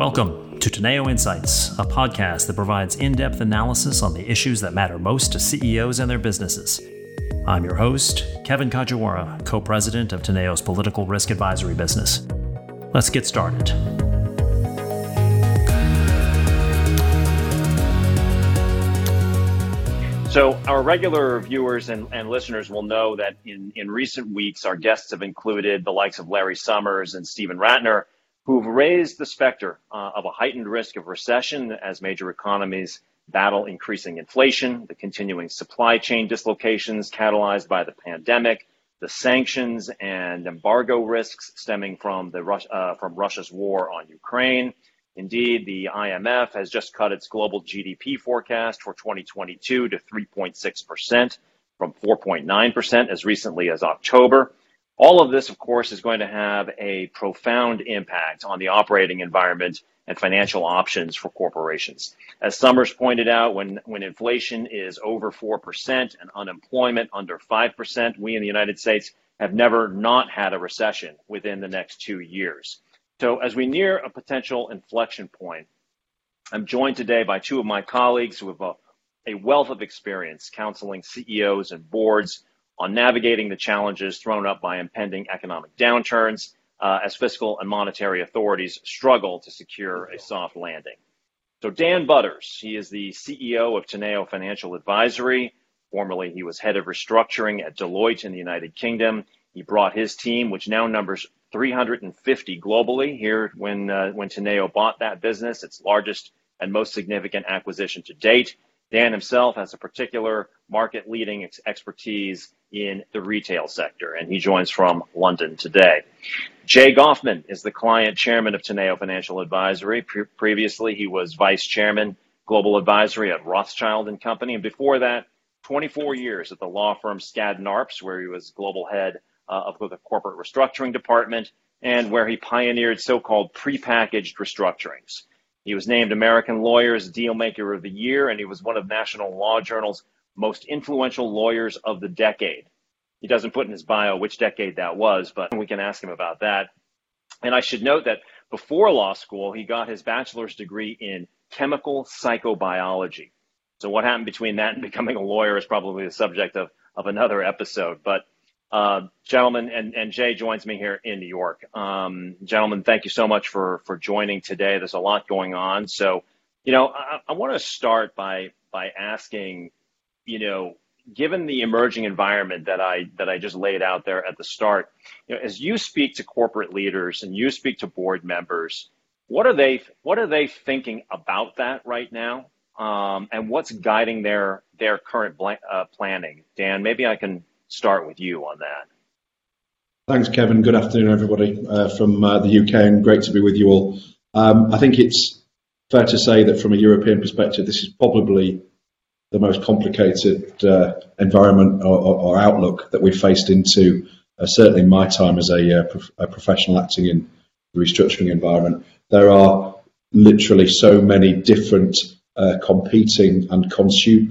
Welcome to Teneo Insights, a podcast that provides in depth analysis on the issues that matter most to CEOs and their businesses. I'm your host, Kevin Kajiwara, co president of Teneo's political risk advisory business. Let's get started. So, our regular viewers and, and, listeners will know that in, in recent weeks, our guests have included the likes of Larry Summers and Steven Rattner, who've raised the specter uh, of a heightened risk of recession as major economies battle increasing inflation, the continuing supply chain dislocations catalyzed by the pandemic, the sanctions and embargo risks stemming from the uh, from Russia's war on Ukraine. Indeed, the IMF has just cut its global GDP forecast for 2022 to 3.6 percent from 4.9 percent as recently as October. All of this, of course, is going to have a profound impact on the operating environment and financial options for corporations. As Summers pointed out, when, when inflation is over 4% and unemployment under 5%, we in the United States have never not had a recession within the next two years. So as we near a potential inflection point, I'm joined today by two of my colleagues who have a, a wealth of experience counseling CEOs and boards on navigating the challenges thrown up by impending economic downturns uh, as fiscal and monetary authorities struggle to secure a soft landing. So Dan Butters, he is the CEO of Teneo Financial Advisory. Formerly, he was head of restructuring at Deloitte in the United Kingdom. He brought his team, which now numbers 350 globally, here when uh, when Teneo bought that business, its largest and most significant acquisition to date. Dan himself has a particular market leading ex- expertise in the retail sector, and he joins from London today. Jay Goffman is the client chairman of Teneo Financial Advisory. Pre- previously, he was vice chairman, global advisory at Rothschild and Company, and before that, 24 years at the law firm Skadden Arps, where he was global head uh, of the corporate restructuring department, and where he pioneered so-called prepackaged restructurings. He was named American Lawyer's Dealmaker of the Year, and he was one of National Law Journal's most influential lawyers of the decade. He doesn't put in his bio which decade that was, but we can ask him about that. And I should note that before law school, he got his bachelor's degree in chemical psychobiology. So what happened between that and becoming a lawyer is probably the subject of, of another episode. But uh, gentlemen, and, and Jay joins me here in New York. Um, gentlemen, thank you so much for for joining today. There's a lot going on, so you know I, I want to start by by asking you know, given the emerging environment that I that I just laid out there at the start, you know, as you speak to corporate leaders and you speak to board members, what are they what are they thinking about that right now, um, and what's guiding their their current uh, planning? Dan, maybe I can start with you on that. Thanks, Kevin. Good afternoon, everybody uh, from uh, the UK, and great to be with you all. Um, I think it's fair to say that from a European perspective, this is probably the most complicated uh, environment or, or, outlook that we've faced into, uh, certainly in my time as a, uh, prof- a, professional acting in the restructuring environment. There are literally so many different uh, competing and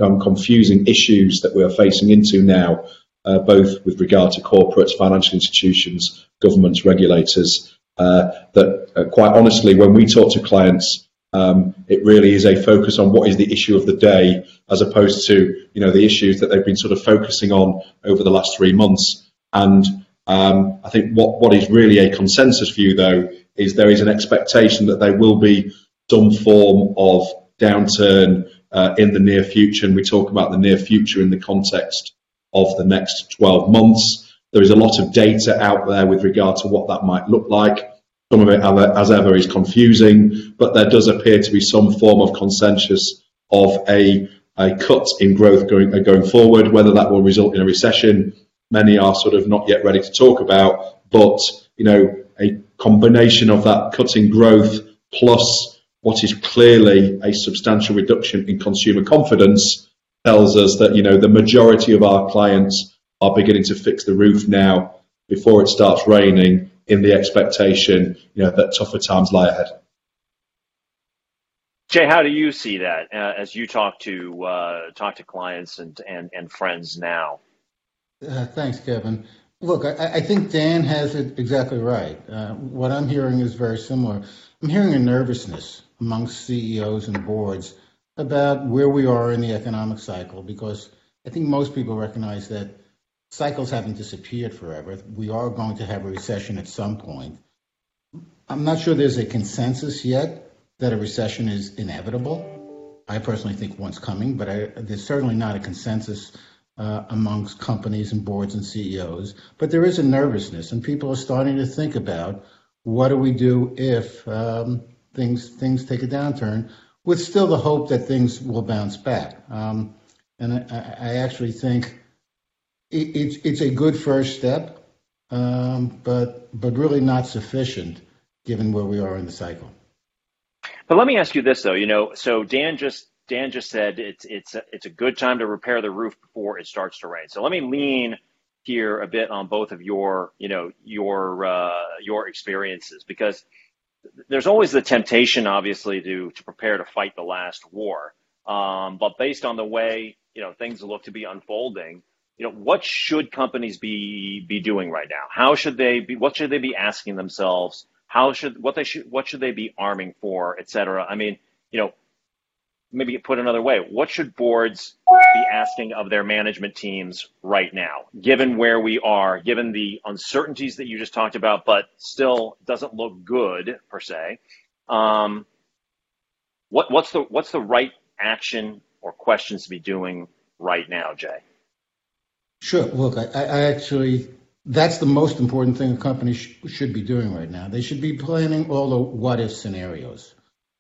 um, confusing issues that we are facing into now, uh, both with regard to corporates, financial institutions, governments, regulators, uh, that quite honestly, when we talk to clients, um, it really is a focus on what is the issue of the day, as opposed to you know the issues that they've been sort of focusing on over the last three months. And um, I think what what is really a consensus view, though, is there is an expectation that there will be some form of downturn uh, in the near future, and we talk about the near future in the context of the next 12 months. There is a lot of data out there with regard to what that might look like. Some of it, as ever, is confusing, but there does appear to be some form of consensus of a, a cut in growth going, going forward. Whether that will result in a recession, many are sort of not yet ready to talk about. But you know, a combination of that cutting growth plus what is clearly a substantial reduction in consumer confidence tells us that you know the majority of our clients are beginning to fix the roof now before it starts raining in the expectation, you know, that tougher times lie ahead. Jay, how do you see that uh, as you talk to uh, talk to clients and, and, and friends now? Uh, thanks, Kevin. Look, I, I, think Dan has it exactly right. Uh, what I'm hearing is very similar. I'm hearing a nervousness amongst CEOs and boards about where we are in the economic cycle because I think most people recognize that cycles haven't disappeared forever. We are going to have a recession at some point. I'm not sure there's a consensus yet that a recession is inevitable. I personally think one's coming, but I, there's certainly not a consensus uh, amongst companies and boards and CEOs. But there is a nervousness, and people are starting to think about what do we do if um, things things take a downturn, with still the hope that things will bounce back. Um, and I, I, actually think it, it's it's a good first step, um, but but really not sufficient given where we are in the cycle. But let me ask you this though, you know, so Dan just Dan just said it's it's a, it's a good time to repair the roof before it starts to rain. So let me lean here a bit on both of your you know your uh, your experiences because there's always the temptation, obviously, to to prepare to fight the last war. Um, but based on the way you know things look to be unfolding, you know what should companies be be doing right now? How should they be? What should they be asking themselves? How should what they should what should they be arming for, et cetera? I mean, you know, maybe put another way, what should boards be asking of their management teams right now, given where we are, given the uncertainties that you just talked about, but still doesn't look good per se? Um, what, what's the what's the right action or questions to be doing right now, Jay? Sure. Look, I, I actually that's the most important thing a company sh- should be doing right now. They should be planning all the what if scenarios.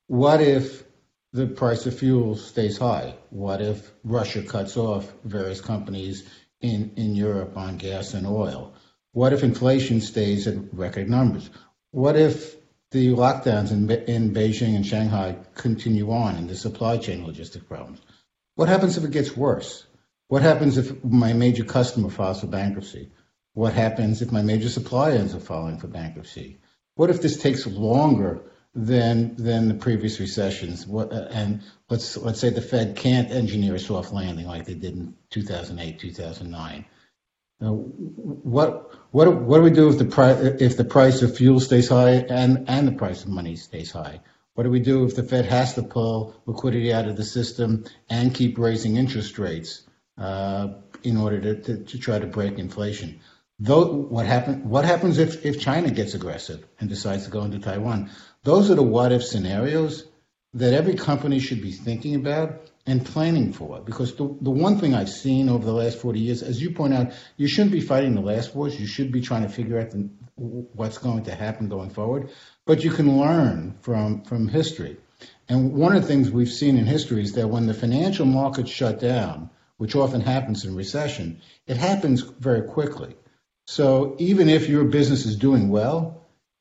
What if the price of fuel stays high? What if Russia cuts off various companies in, in Europe on gas and oil? What if inflation stays at record numbers? What if the lockdowns in, in Beijing and Shanghai continue on and the supply chain logistic problems? What happens if it gets worse? What happens if my major customer files for bankruptcy? What happens if my major supplier ends up filing for bankruptcy? What if this takes longer than than the previous recessions. What, and let's let's say the Fed can't engineer a soft landing like they did in 2008, 2009. Now, what what what do we do if the price if the price of fuel stays high and and the price of money stays high? What do we do if the Fed has to pull liquidity out of the system and keep raising interest rates uh, in order to, to, to try to break inflation? Though, what, happen, what happens if, if China gets aggressive and decides to go into Taiwan? Those are the what if scenarios that every company should be thinking about and planning for. Because the, the one thing I've seen over the last 40 years, as you point out, you shouldn't be fighting the last wars. You should be trying to figure out the, what's going to happen going forward. But you can learn from, from history. And one of the things we've seen in history is that when the financial markets shut down, which often happens in recession, it happens very quickly. So even if your business is doing well,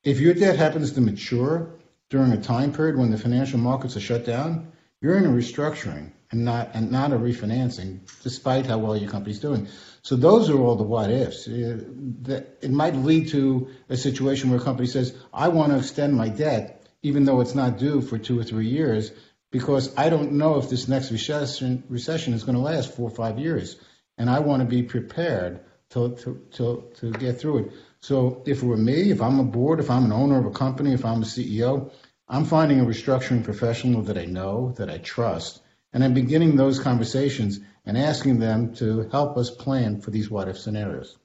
if your debt happens to mature during a time period when the financial markets are shut down, you're in a restructuring and not and not a refinancing, despite how well your company's doing. So those are all the what ifs. Uh, it might lead to a situation where a company says, "I want to extend my debt, even though it's not due for two or three years, because I don't know if this next recession recession is going to last four or five years, and I want to be prepared to to to, to get through it." So if it were me, if I'm a board, if I'm an owner of a company, if I'm a CEO, I'm finding a restructuring professional that I know, that I trust, and I'm beginning those conversations and asking them to help us plan for these what if scenarios.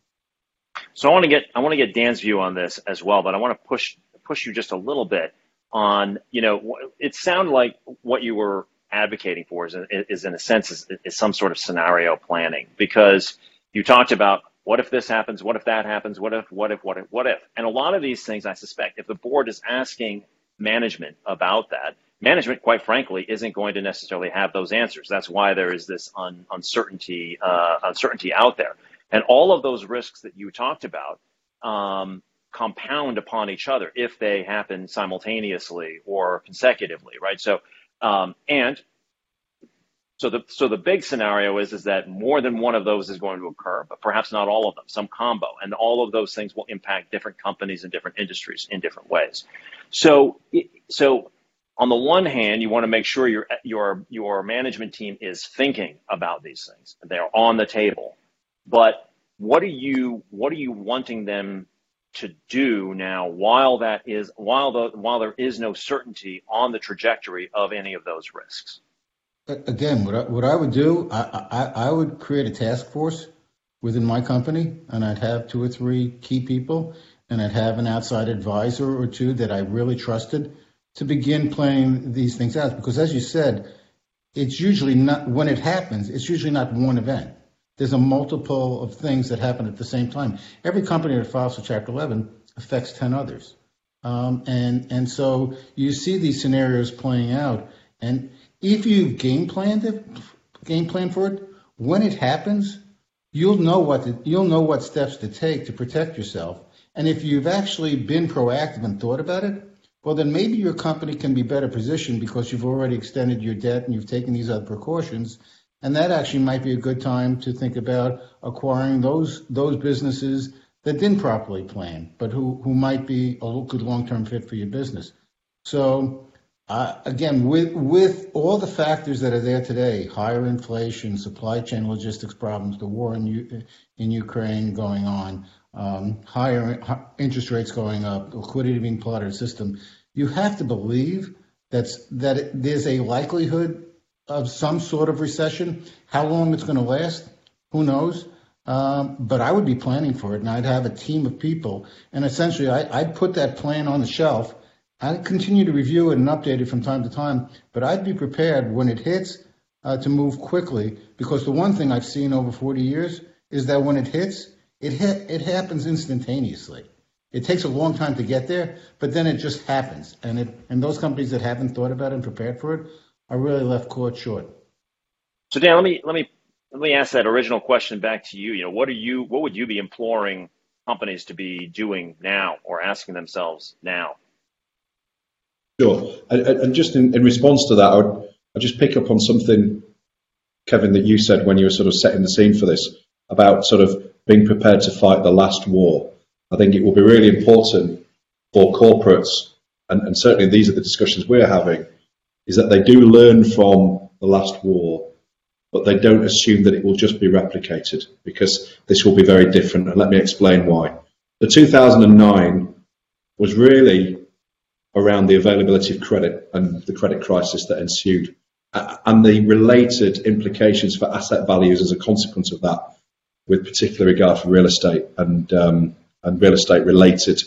So I want to get I want to get Dan's view on this as well, but I want to push push you just a little bit on you know it sounded like what you were advocating for is, is in a sense is, is some sort of scenario planning because you talked about what if this happens? What if that happens? What if, what if, what if, what if? And a lot of these things, I suspect, if the board is asking management about that, management, quite frankly, isn't going to necessarily have those answers. That's why there is this un- uncertainty, uh, uncertainty out there. And all of those risks that you talked about um, compound upon each other if they happen simultaneously or consecutively, right? So, um, and so the so the big scenario is is that more than one of those is going to occur, but perhaps not all of them, some combo, and all of those things will impact different companies and different industries in different ways. So so on the one hand, you want to make sure your your your management team is thinking about these things. They're on the table. But what are you what are you wanting them to do now while that is while the while there is no certainty on the trajectory of any of those risks? Again, what I, what I would do, I, I, I would create a task force within my company, and I'd have two or three key people, and I'd have an outside advisor or two that I really trusted to begin playing these things out. Because as you said, it's usually not when it happens. It's usually not one event there's a multiple of things that happen at the same time. Every company that files for Chapter 11 affects 10 others. Um, and, and so you see these scenarios playing out. And if you've game plan it, game plan for it, when it happens, you'll know what to, you'll know what steps to take to protect yourself. And if you've actually been proactive and thought about it, well, then maybe your company can be better positioned because you've already extended your debt and you've taken these other precautions and that actually might be a good time to think about acquiring those those businesses that didn't properly plan, but who, who might be a good long-term fit for your business. So again, with with all the factors that are there today, higher inflation, supply chain logistics problems, the war in U- in Ukraine going on, um, higher interest rates going up, liquidity being part of the system, you have to believe that there's a likelihood of some sort of recession. How long it's going to last, who knows? Um, but I would be planning for it, and I'd have a team of people, and essentially I, I'd put that plan on the shelf. I'd continue to review it and update it from time to time, but I'd be prepared when it hits uh, to move quickly. Because the one thing I've seen over 40 years is that when it hits, it hit, it happens instantaneously. It takes a long time to get there, but then it just happens. And it and those companies that haven't thought about it and prepared for it are really left caught short. So Dan, let me let me let me ask that original question back to you. You know, what are you what would you be imploring companies to be doing now or asking themselves now? Sure. And, and just in, in, response to that, I would I'd just pick up on something, Kevin, that you said when you were sort of setting the scene for this about sort of being prepared to fight the last war. I think it will be really important for corporates, and, and certainly these are the discussions we're having, is that they do learn from the last war, but they don't assume that it will just be replicated because this will be very different. And let me explain why. The 2009 was really around the availability of credit and the credit crisis that ensued and the related implications for asset values as a consequence of that, with particular regard for real estate and um, and real estate related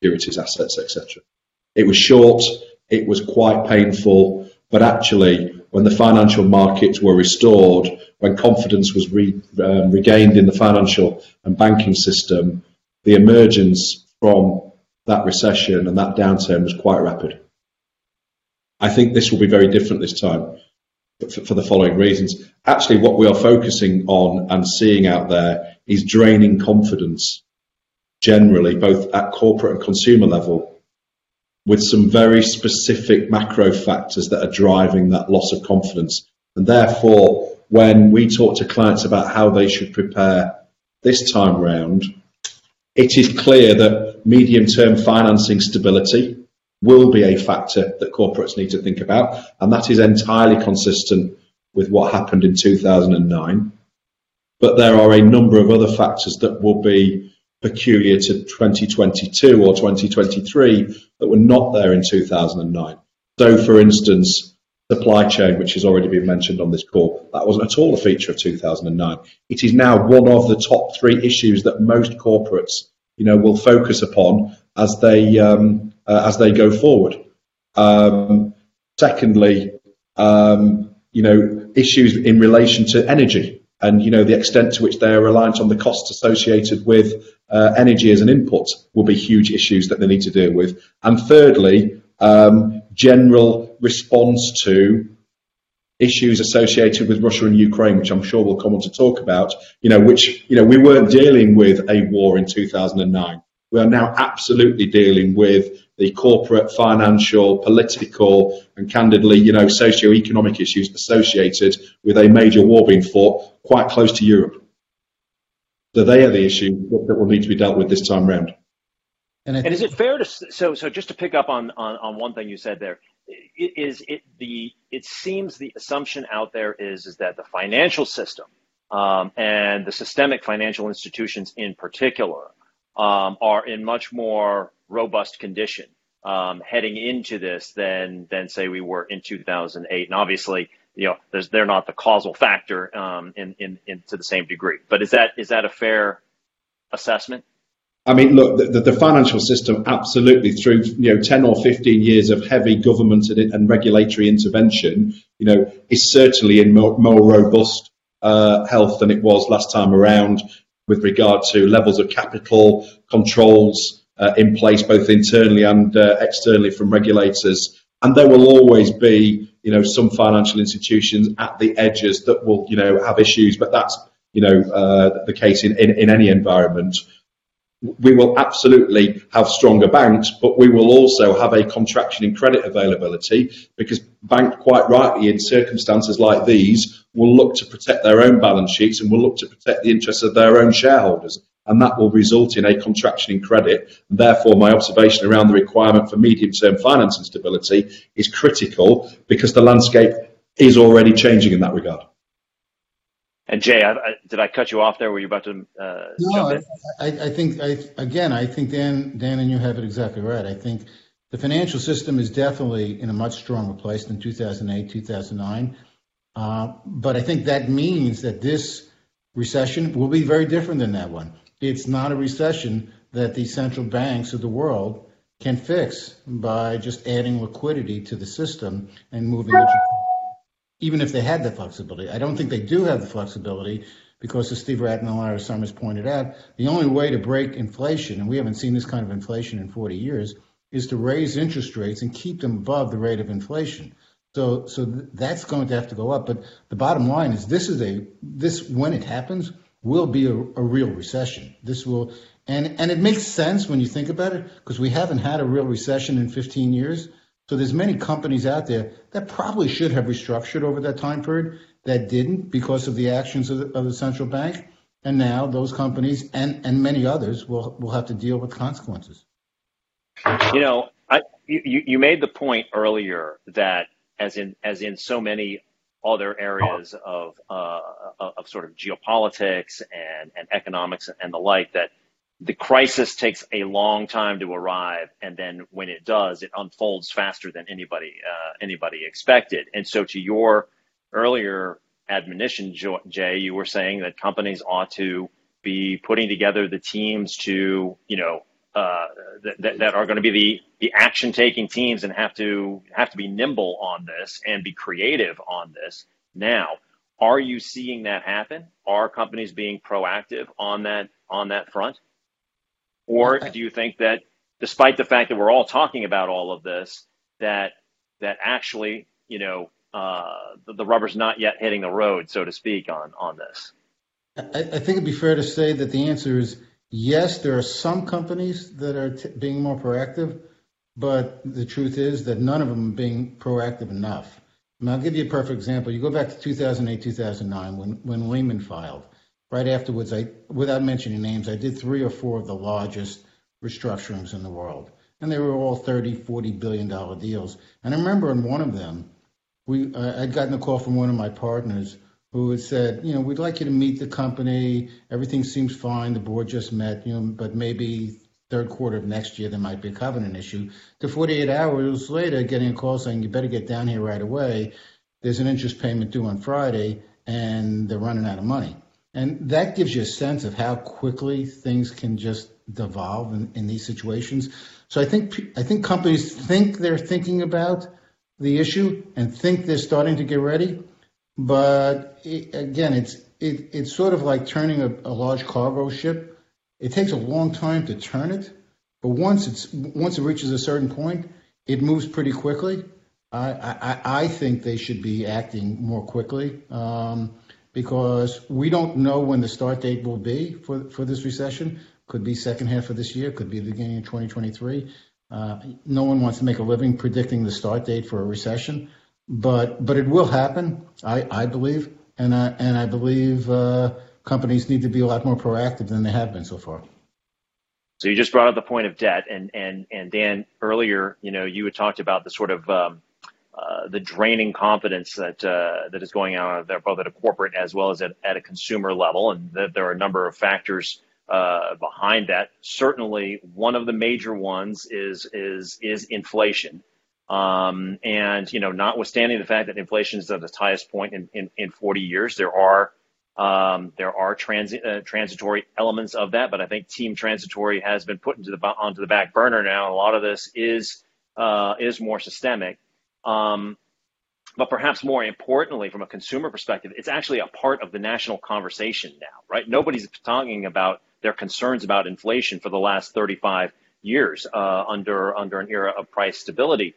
securities, assets, etc. It was short, it was quite painful. But actually, when the financial markets were restored, when confidence was re, um, regained in the financial and banking system, the emergence from that recession and that downturn was quite rapid. I think this will be very different this time for, for the following reasons. Actually, what we are focusing on and seeing out there is draining confidence generally, both at corporate and consumer level, with some very specific macro factors that are driving that loss of confidence. And therefore, when we talk to clients about how they should prepare this time round, it is clear that medium term financing stability will be a factor that corporates need to think about. And that is entirely consistent with what happened in 2009. But there are a number of other factors that will be peculiar to 2022 or 2023 that were not there in 2009. So, for instance, supply chain, which has already been mentioned on this call, that wasn't at all a feature of 2009. It is now one of the top three issues that most corporates, you know, will focus upon as they um, uh, as they go forward. Um, secondly, um, you know, issues in relation to energy and you know the extent to which they are reliant on the costs associated with uh, energy as an input will be huge issues that they need to deal with. And thirdly, um, general response to issues associated with Russia and Ukraine, which I'm sure we'll come on to talk about. You know, which you know we weren't dealing with a war in 2009. We are now absolutely dealing with the corporate, financial, political, and candidly, you know, socio-economic issues associated with a major war being fought quite close to Europe. So they are the issue that will need to be dealt with this time round. And, and is it fair to so so just to pick up on, on on one thing you said there is it the it seems the assumption out there is is that the financial system um, and the systemic financial institutions in particular um, are in much more robust condition um, heading into this than than say we were in 2008. And obviously, you know, they're not the causal factor um, in, in, in to the same degree. But is that is that a fair assessment? I mean, look, the, the, financial system absolutely through you know ten or fifteen years of heavy government and, and regulatory intervention, you know, is certainly in more, more robust uh, health than it was last time around with regard to levels of capital controls uh, in place both internally and uh, externally from regulators. And there will always be, you know, some financial institutions at the edges that will, you know, have issues, but that's, you know, uh, the case in, in, in any environment we will absolutely have stronger banks, but we will also have a contraction in credit availability because banks, quite rightly, in circumstances like these, will look to protect their own balance sheets and will look to protect the interests of their own shareholders. And that will result in a contraction in credit. Therefore, my observation around the requirement for medium term financing stability is critical because the landscape is already changing in that regard. And Jay, I, I, did I cut you off there? Were you about to uh, no, I, I, think I, again, I think Dan, Dan, and you have it exactly right. I think the financial system is definitely in a much stronger place than 2008, 2009. Uh, but I think that means that this recession will be very different than that one. It's not a recession that the central banks of the world can fix by just adding liquidity to the system and moving it even if they had the flexibility. I don't think they do have the flexibility because, as Steve Rattner and Larry Summers pointed out, the only way to break inflation, and we haven't seen this kind of inflation in 40 years, is to raise interest rates and keep them above the rate of inflation. So, so that's going to have to go up. But the bottom line is, this is a this when it happens will be a, a real recession. This will, and and it makes sense when you think about it because we haven't had a real recession in 15 years. So there's many companies out there that probably should have restructured over that time period that didn't because of the actions of the, of the central bank. And now those companies and, and many others will, will have to deal with consequences. You know, I, you, you made the point earlier that as in, as in so many other areas of, uh, of sort of geopolitics and, and economics and the like, that the crisis takes a long time to arrive, and then when it does, it unfolds faster than anybody uh, anybody expected. And so, to your earlier admonition, Jay, you were saying that companies ought to be putting together the teams to, you know, uh, that, that are going to be the the action taking teams and have to have to be nimble on this and be creative on this. Now, are you seeing that happen? Are companies being proactive on that on that front? Or do you think that despite the fact that we're all talking about all of this, that that actually, you know, uh, the, the, rubber's not yet hitting the road, so to speak, on on this? I, I, think it'd be fair to say that the answer is yes. There are some companies that are t- being more proactive, but the truth is that none of them are being proactive enough. And I'll give you a perfect example. You go back to 2008, 2009, when when Lehman filed right afterwards, I, without mentioning names, I did three or four of the largest restructurings in the world. And they were all 30, 40 billion dollar deals. And I remember in one of them, we, uh, I'd gotten a call from one of my partners who had said, you know, we'd like you to meet the company. Everything seems fine. The board just met, you know, but maybe third quarter of next year there might be a covenant issue. To 48 hours later, getting a call saying you better get down here right away. There's an interest payment due on Friday, and they're running out of money. And that gives you a sense of how quickly things can just devolve in, in these situations. So I think I think companies think they're thinking about the issue and think they're starting to get ready, but it, again, it's it, it's sort of like turning a, a large cargo ship. It takes a long time to turn it, but once it's once it reaches a certain point, it moves pretty quickly. I I, I think they should be acting more quickly. Um, because we don't know when the start date will be for, for this recession. Could be second half of this year, could be the beginning of 2023. Uh, no one wants to make a living predicting the start date for a recession, but but it will happen. I, believe, and I and I believe uh, companies need to be a lot more proactive than they have been so far. So you just brought up the point of debt, and and and Dan earlier, you know, you had talked about the sort of um, uh, the draining confidence that uh, that is going on there, both at a corporate as well as at, at a consumer level, and that there are a number of factors uh, behind that. Certainly, one of the major ones is is is inflation, um, and you know, notwithstanding the fact that inflation is at its highest point in, in, in 40 years, there are um, there are transi- uh, transitory elements of that, but I think team transitory has been put into the onto the back burner now. A lot of this is uh, is more systemic. Um, but perhaps more importantly, from a consumer perspective, it's actually a part of the national conversation now, right? Nobody's talking about their concerns about inflation for the last 35 years uh, under under an era of price stability.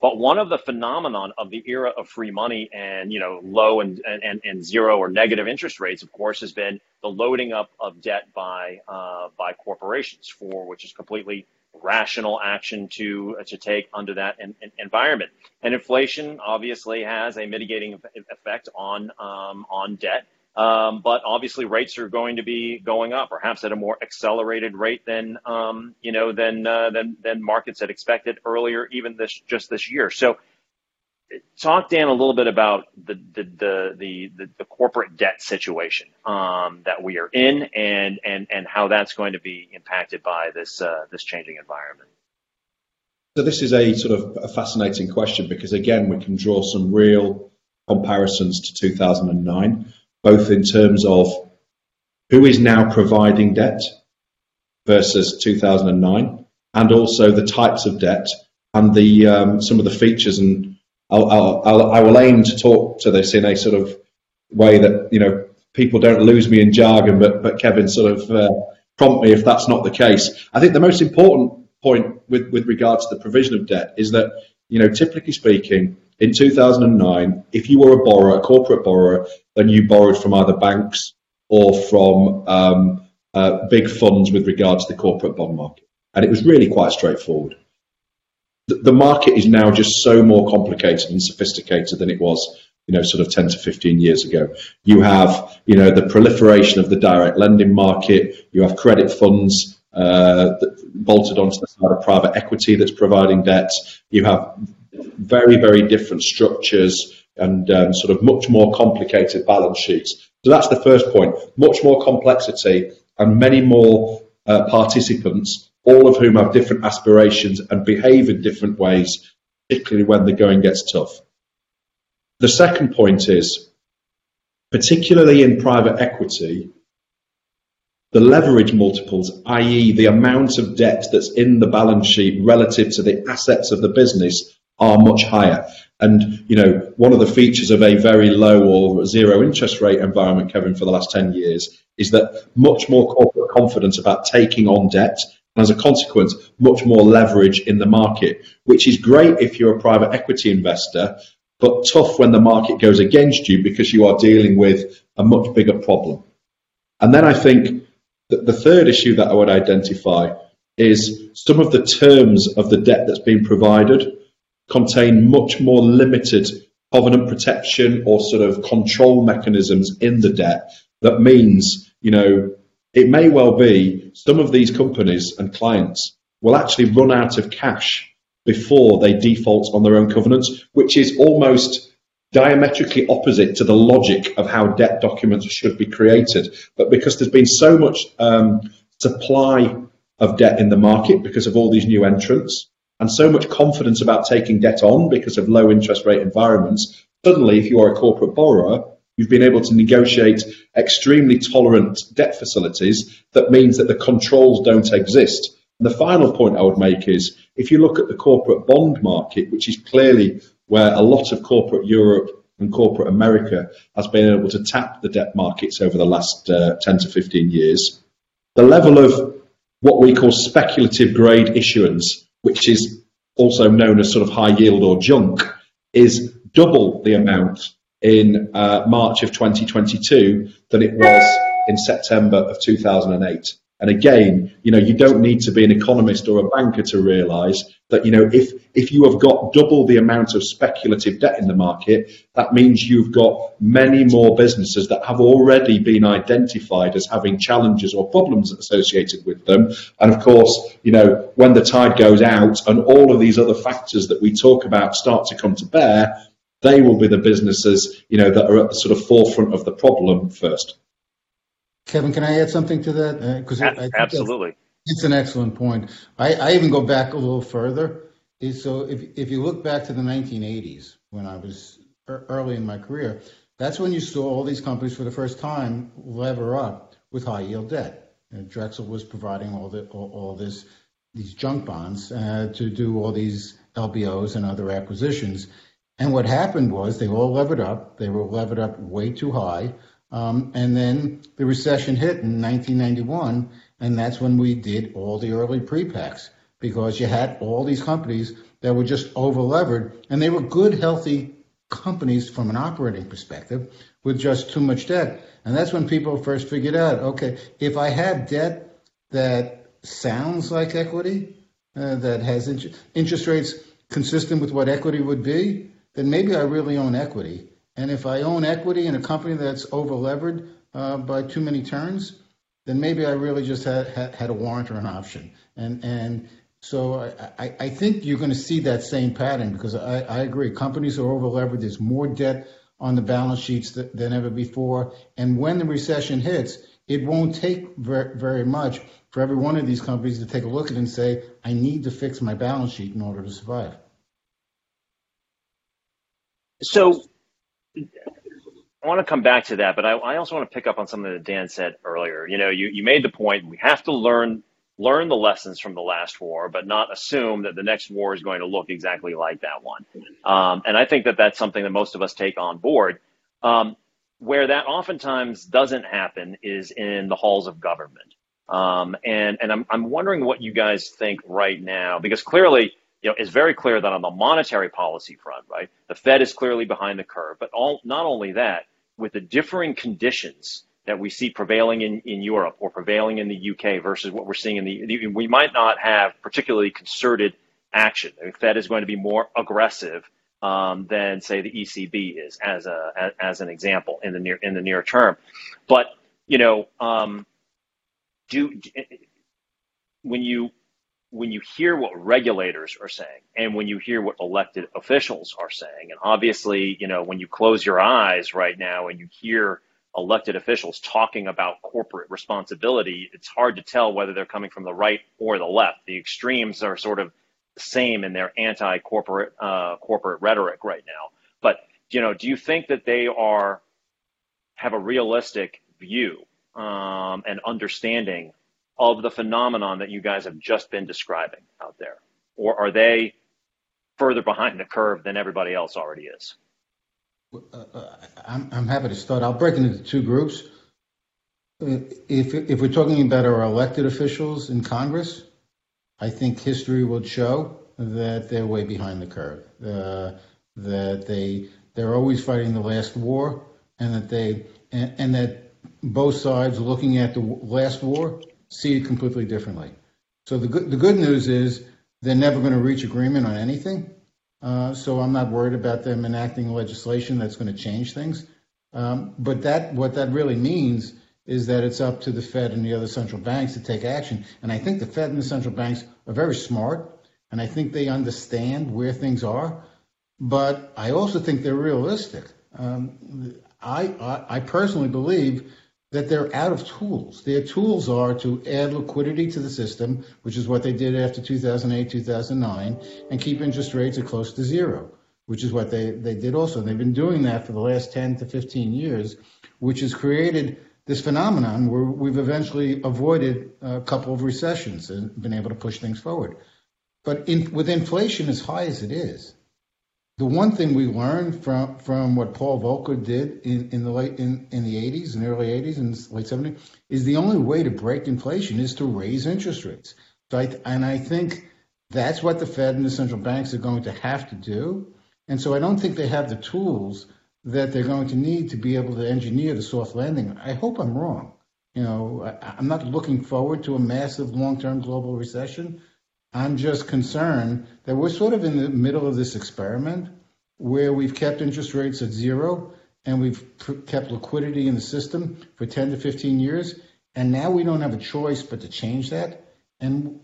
But one of the phenomenon of the era of free money and you know low and, and, and zero or negative interest rates, of course, has been the loading up of debt by uh, by corporations for which is completely rational action to uh, to take under that in, in environment. And inflation obviously has a mitigating effect on um, on debt. Um, but obviously, rates are going to be going up, perhaps at a more accelerated rate than um, you know than, uh, than than markets had expected earlier, even this just this year. So talk Dan a little bit about the the the the, the corporate debt situation um, that we are in and and and how that's going to be impacted by this uh, this changing environment. So this is a sort of a fascinating question because again we can draw some real comparisons to 2009, both in terms of who is now providing debt versus 2009, and also the types of debt and the um, some of the features and I'll, I'll, I'll, I will aim to talk to this in a sort of way that you know people don't lose me in jargon, but but Kevin sort of uh, prompt me if that's not the case. I think the most important point with with regards to the provision of debt is that you know typically speaking, in 2009, if you were a borrower, a corporate borrower, then you borrowed from either banks or from um, uh, big funds with regards to the corporate bond market, and it was really quite straightforward the market is now just so more complicated and sophisticated than it was you know, sort of 10 to 15 years ago. You have, you know, the proliferation of the direct lending market. You have credit funds uh, bolted onto the side of private equity that's providing debt. You have very, very different structures and um, sort of much more complicated balance sheets. So that's the first point. Much more complexity and many more uh, participants all of whom have different aspirations and behave in different ways, particularly when the going gets tough. The second point is, particularly in private equity, the leverage multiples, i.e., the amount of debt that's in the balance sheet relative to the assets of the business, are much higher. And you know, one of the features of a very low or zero interest rate environment, Kevin, for the last 10 years, is that much more corporate confidence about taking on debt as a consequence, much more leverage in the market, which is great if you're a private equity investor, but tough when the market goes against you because you are dealing with a much bigger problem. And then I think that the third issue that I would identify is some of the terms of the debt that's being provided contain much more limited covenant protection or sort of control mechanisms in the debt that means, you know, it may well be some of these companies and clients will actually run out of cash before they default on their own covenants, which is almost diametrically opposite to the logic of how debt documents should be created. But because there's been so much um, supply of debt in the market because of all these new entrants, and so much confidence about taking debt on because of low interest rate environments, suddenly, if you are a corporate borrower, You've been able to negotiate extremely tolerant debt facilities that means that the controls don't exist. And the final point I would make is if you look at the corporate bond market, which is clearly where a lot of corporate Europe and corporate America has been able to tap the debt markets over the last uh, 10 to 15 years, the level of what we call speculative grade issuance, which is also known as sort of high yield or junk, is double the amount in uh, March of 2022 than it was in September of 2008. And again, you know, you don't need to be an economist or a banker to realize that, you know, if, if you have got double the amount of speculative debt in the market, that means you've got many more businesses that have already been identified as having challenges or problems associated with them. And of course, you know, when the tide goes out and all of these other factors that we talk about start to come to bear, they will be the businesses, you know, that are at the sort of forefront of the problem first. Kevin, can I add something to that? Because uh, absolutely, it's an excellent point. I, I, even go back a little further. So if if you look back to the 1980s, when I was early in my career, that's when you saw all these companies for the first time lever up with high yield debt. And Drexel was providing all the all, all this these junk bonds uh, to do all these LBOs and other acquisitions. And what happened was they all levered up. They were levered up way too high. Um, and then the recession hit in 1991, and that's when we did all the early prepacks because you had all these companies that were just over levered, and they were good, healthy companies from an operating perspective with just too much debt. And that's when people first figured out okay, if I have debt that sounds like equity, uh, that has in- interest rates consistent with what equity would be, then maybe I really own equity. And if I own equity in a company that's over levered uh, by too many turns, then maybe I really just had, had, had a warrant or an option. And and so I, I, I think you're going to see that same pattern because I, I agree. Companies are over levered. There's more debt on the balance sheets th- than ever before. And when the recession hits, it won't take very, very much for every one of these companies to take a look at it and say, I need to fix my balance sheet in order to survive. So I want to come back to that, but I, I, also want to pick up on something that Dan said earlier. You know, you, you made the point we have to learn learn the lessons from the last war, but not assume that the next war is going to look exactly like that one. Um, and I think that that's something that most of us take on board. Um, where that oftentimes doesn't happen is in the halls of government. Um, and and I'm, I'm wondering what you guys think right now, because clearly you know, it's very clear that on the monetary policy front, right, the Fed is clearly behind the curve. But all, not only that, with the differing conditions that we see prevailing in, in Europe or prevailing in the UK versus what we're seeing in the, we might not have particularly concerted action. The Fed is going to be more aggressive um, than say the ECB is, as a as, as, an example in the near in the near term. But you know, um, do when you when you hear what regulators are saying and when you hear what elected officials are saying, and obviously, you know, when you close your eyes right now and you hear elected officials talking about corporate responsibility, it's hard to tell whether they're coming from the right or the left. The extremes are sort of the same in their anti-corporate uh, corporate rhetoric right now. But you know, do you think that they are have a realistic view um, and understanding of the phenomenon that you guys have just been describing out there? Or are they further behind the curve than everybody else already is? Uh, I'm, I'm happy to start. I'll break into two groups. Uh, if, if we're talking about our elected officials in Congress, I think history will show that they're way behind the curve. Uh, that they they're always fighting the last war, and that they and, and that both sides looking at the last war see it completely differently. So the good, the good news is they're never going to reach agreement on anything. Uh, so I'm not worried about them enacting legislation that's going to change things. Um, but that what that really means is that it's up to the Fed and the other central banks to take action. And I think the Fed and the central banks are very smart, and I think they understand where things are. But I also think they're realistic. Um, I, I, I personally believe that they're out of tools. Their tools are to add liquidity to the system, which is what they did after 2008, 2009, and keep interest rates at close to zero, which is what they, they did also. And they've been doing that for the last 10 to 15 years, which has created this phenomenon where we've eventually avoided a couple of recessions and been able to push things forward. But in, with inflation as high as it is, the one thing we learned from from what Paul Volcker did in, in the late in, in the 80s and early 80s and late 70s is the only way to break inflation is to raise interest rates. So I, and I think that's what the Fed and the central banks are going to have to do. And so I don't think they have the tools that they're going to need to be able to engineer the soft landing. I hope I'm wrong, You know, I, I'm not looking forward to a massive long-term global recession. I'm just concerned that we're sort of in the middle of this experiment where we've kept interest rates at zero and we've kept liquidity in the system for 10 to 15 years, and now we don't have a choice but to change that. And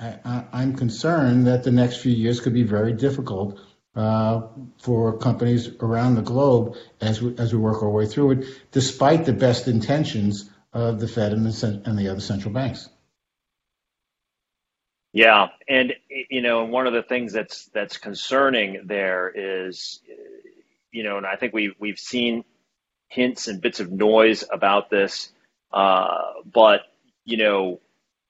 I, am concerned that the next few years could be very difficult uh, for companies around the globe as we, as we work our way through it, despite the best intentions of the Fed and the, and the other central banks. Yeah, and you know, one of the things that's that's concerning there is, you know, and I think we we've seen hints and bits of noise about this, uh, but you know,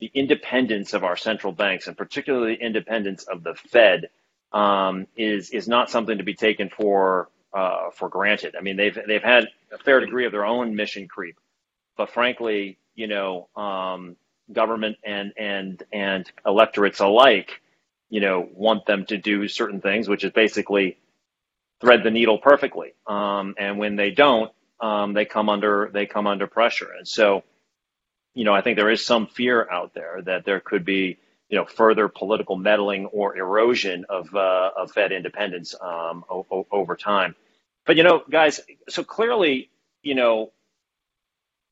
the independence of our central banks, and particularly the independence of the Fed, um, is is not something to be taken for uh, for granted. I mean, they've they've had a fair degree of their own mission creep, but frankly, you know, um, government and and and electorates alike, you know, want them to do certain things, which is basically thread the needle perfectly. Um, and when they don't, um, they come under they come under pressure. And so, you know, I think there is some fear out there that there could be you know further political meddling or erosion of uh, of Fed independence um, o- over time. But you know, guys, so clearly, you know,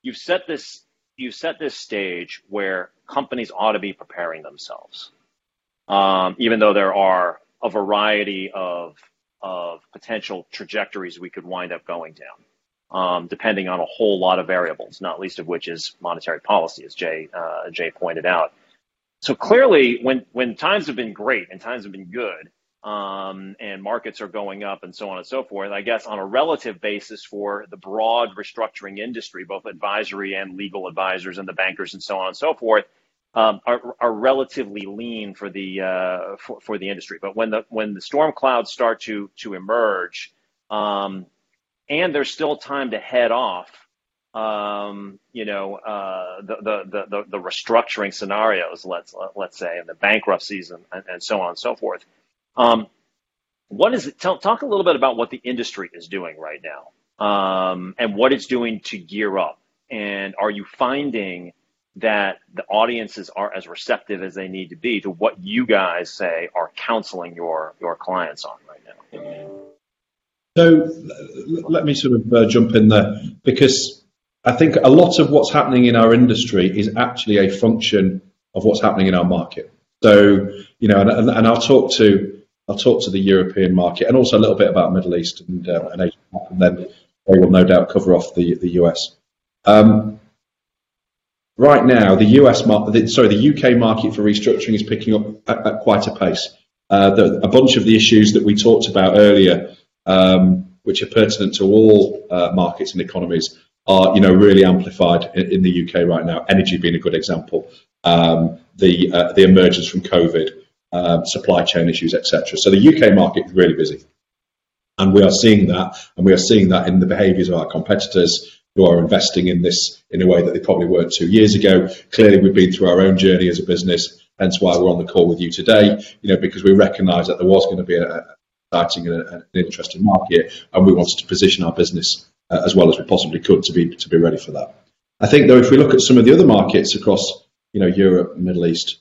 you've set this you set this stage where companies ought to be preparing themselves, um, even though there are a variety of of potential trajectories we could wind up going down, um, depending on a whole lot of variables, not least of which is monetary policy, as Jay uh, Jay pointed out. So clearly, when when times have been great and times have been good, um, and markets are going up and so on and so forth. I guess on a relative basis for the broad restructuring industry, both advisory and legal advisors and the bankers and so on and so forth, um, are, are relatively lean for the uh, for, for the industry. But when the when the storm clouds start to to emerge, um, and there's still time to head off, um, you know, uh, the, the, the the restructuring scenarios, let's let's say, and the bankruptcies and, and so on and so forth. Um, what is it? Tell, talk a little bit about what the industry is doing right now um, and what it's doing to gear up. And are you finding that the audiences are as receptive as they need to be to what you guys say are counseling your your clients on right now? So let me sort of uh, jump in there because I think a lot of what's happening in our industry is actually a function of what's happening in our market. So you know, and, and I'll talk to I'll talk to the European market and also a little bit about Middle East and, uh, and Asia, and then they will no doubt cover off the the US. Um, right now, the US market, sorry, the UK market for restructuring is picking up at, at quite a pace. Uh, the, a bunch of the issues that we talked about earlier, um, which are pertinent to all uh, markets and economies, are you know really amplified in, in, the UK right now. Energy being a good example. Um, the uh, the emergence from COVID uh, supply chain issues, etc. So the UK market is really busy. And we are seeing that, and we are seeing that in the behaviours of our competitors who are investing in this in a way that they probably weren't two years ago. Clearly, we've been through our own journey as a business, hence why we're on the call with you today. You know, because we recognise that there was going to be a, exciting and an interesting market, and we wanted to position our business uh, as well as we possibly could to be to be ready for that. I think, though, if we look at some of the other markets across, you know, Europe, Middle East,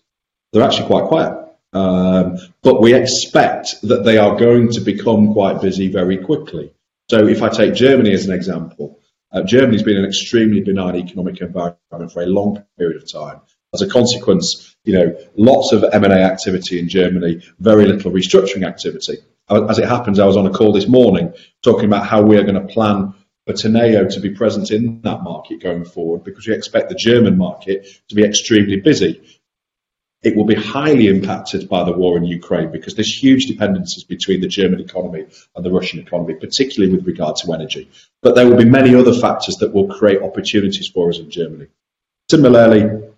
they're actually quite quiet. Um, but we expect that they are going to become quite busy very quickly. So if I take Germany as an example, uh, Germany's been an extremely benign economic environment for a long period of time. As a consequence, you know, lots of M&A activity in Germany, very little restructuring activity. As it happens, I was on a call this morning talking about how we are going to plan for Teneo to be present in that market going forward because we expect the German market to be extremely busy it will be highly impacted by the war in Ukraine because there's huge dependencies between the German economy and the Russian economy, particularly with regard to energy. But there will be many other factors that will create opportunities for us in Germany. Similarly,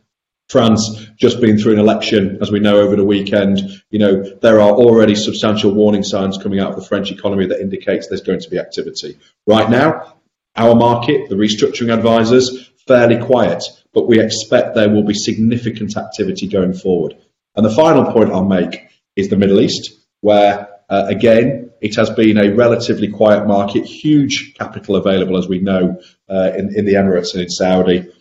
France just been through an election, as we know over the weekend. You know, there are already substantial warning signs coming out of the French economy that indicates there's going to be activity. Right now, our market, the restructuring advisors, fairly quiet, but we expect there will be significant activity going forward. And the final point I'll make is the Middle East, where uh, again, it has been a relatively quiet market, huge capital available, as we know, uh, in, in the Emirates and in Saudi.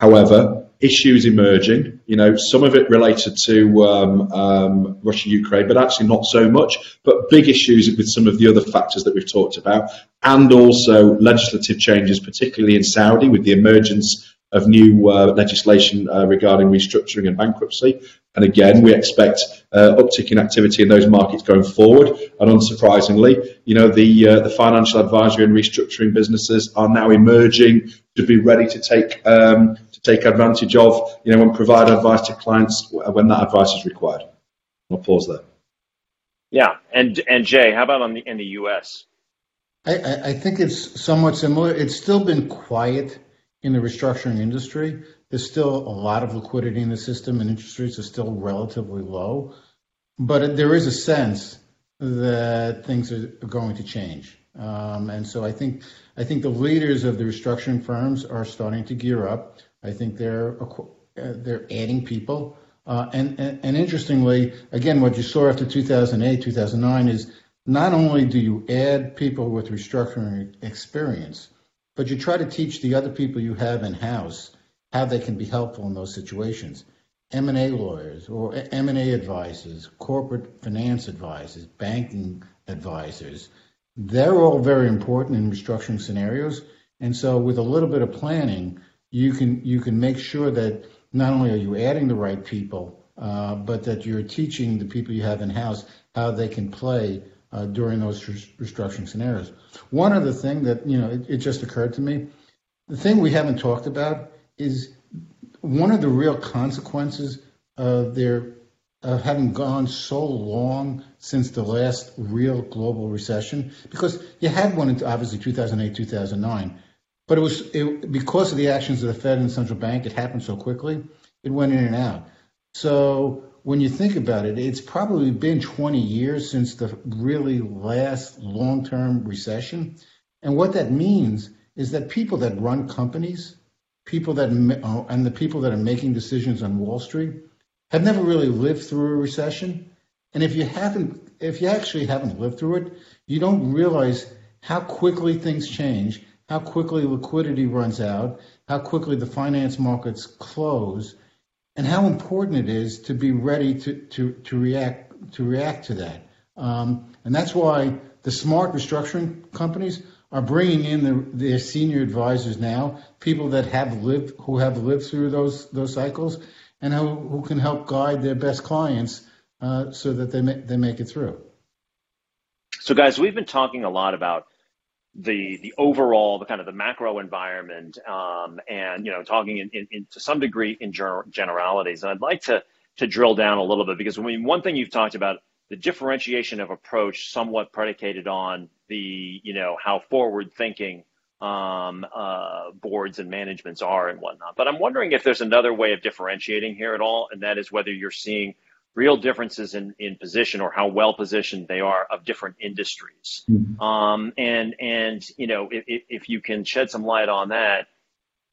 However, issues emerging. You know, some of it related to um, um, Russia, Ukraine, but actually not so much. But big issues with some of the other factors that we've talked about, and also legislative changes, particularly in Saudi, with the emergence of new uh, legislation uh, regarding restructuring and bankruptcy. And again, we expect uh, uptick in activity in those markets going forward. And unsurprisingly, you know, the uh, the financial advisory and restructuring businesses are now emerging to be ready to take um, to take advantage of, you know, and provide advice to clients when that advice is required. I'll pause there. Yeah, and and Jay, how about on the in the U.S.? I, I think it's somewhat similar. It's still been quiet in the restructuring industry. There's still a lot of liquidity in the system, and interest rates are still relatively low. But there is a sense that things are going to change. Um, and so I think I think the leaders of the restructuring firms are starting to gear up. I think they're uh, they're adding people. Uh, and, and, and interestingly, again, what you saw after 2008, 2009 is not only do you add people with restructuring experience, but you try to teach the other people you have in house how they can be helpful in those situations. M&A lawyers or M&A advisors, corporate finance advisors, banking advisors, they're all very important in restructuring scenarios. And so with a little bit of planning, you can you can make sure that not only are you adding the right people, uh, but that you're teaching the people you have in house how they can play uh, during those restructuring scenarios. One other thing that you know it, it just occurred to me, the thing we haven't talked about is one of the real consequences of their of having gone so long since the last real global recession, because you had one in obviously 2008, 2009, but it was it, because of the actions of the Fed and the central bank, it happened so quickly, it went in and out. So when you think about it, it's probably been 20 years since the really last long-term recession, and what that means is that people that run companies people that uh, and the people that are making decisions on Wall Street have never really lived through a recession. And if you haven't, if you actually haven't lived through it, you don't realize how quickly things change, how quickly liquidity runs out, how quickly the finance markets close, and how important it is to be ready to to, to react to react to that. Um, and that's why the smart restructuring companies are bringing in the, their senior advisors now, people that have lived, who have lived through those those cycles, and who, who can help guide their best clients uh, so that they make, they make it through. So, guys, we've been talking a lot about the the overall, the kind of the macro environment, um, and you know, talking in, in, in, to some degree in generalities. And I'd like to to drill down a little bit because I mean, one thing you've talked about the differentiation of approach somewhat predicated on the you know how forward thinking um, uh, boards and managements are and whatnot. But I'm wondering if there's another way of differentiating here at all, and that is whether you're seeing real differences in, in position or how well positioned they are of different industries. Mm-hmm. Um, and and you know if, if you can shed some light on that,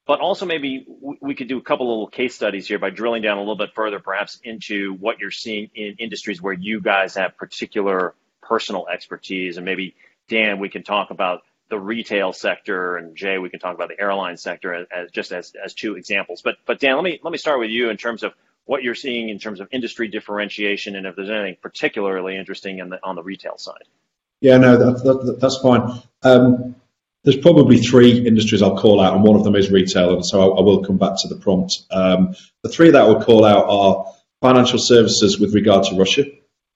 but also maybe we could do a couple of little case studies here by drilling down a little bit further, perhaps into what you're seeing in industries where you guys have particular personal expertise. And maybe, Dan, we can talk about the retail sector, and Jay, we can talk about the airline sector as, as just as, as two examples. But, but Dan, let me, let me start with you in terms of what you're seeing in terms of industry differentiation and if there's anything particularly interesting the, on the retail side. Yeah, no, that, that, that's fine. Um, there's probably three industries I'll call out, and one of them is retail, and so I, I will come back to the prompt. Um, the three that I would call out are financial services with regard to Russia,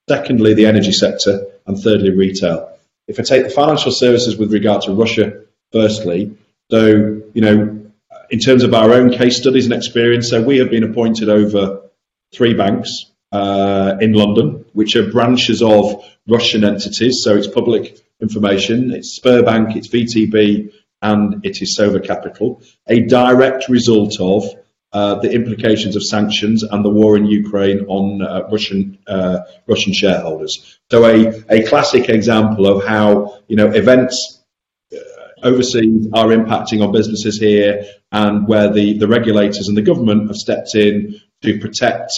secondly, the energy sector, and thirdly, retail. If I take the financial services with regard to Russia, firstly, so, you know, in terms of our own case studies and experience, so we have been appointed over three banks uh, in London, which are branches of Russian entities, so it's public information. It's Sberbank, it's VTB, and it is Sova Capital. A direct result of uh, the implications of sanctions and the war in Ukraine on uh, Russian uh, Russian shareholders. So a, a classic example of how you know events overseas are impacting on businesses here, and where the, the regulators and the government have stepped in to protect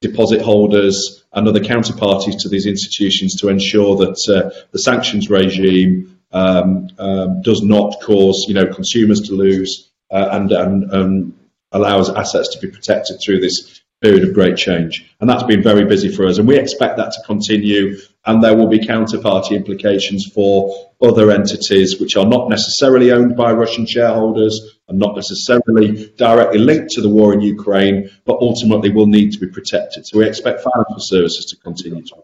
deposit holders and other counterparties to these institutions to ensure that uh, the sanctions regime um, um, does not cause you know consumers to lose uh, and, and um, allows assets to be protected through this period of great change. And that's been very busy for us. And we expect that to continue. And there will be counterparty implications for other entities which are not necessarily owned by Russian shareholders and not necessarily directly linked to the war in Ukraine, but ultimately will need to be protected. So we expect financial services to continue to.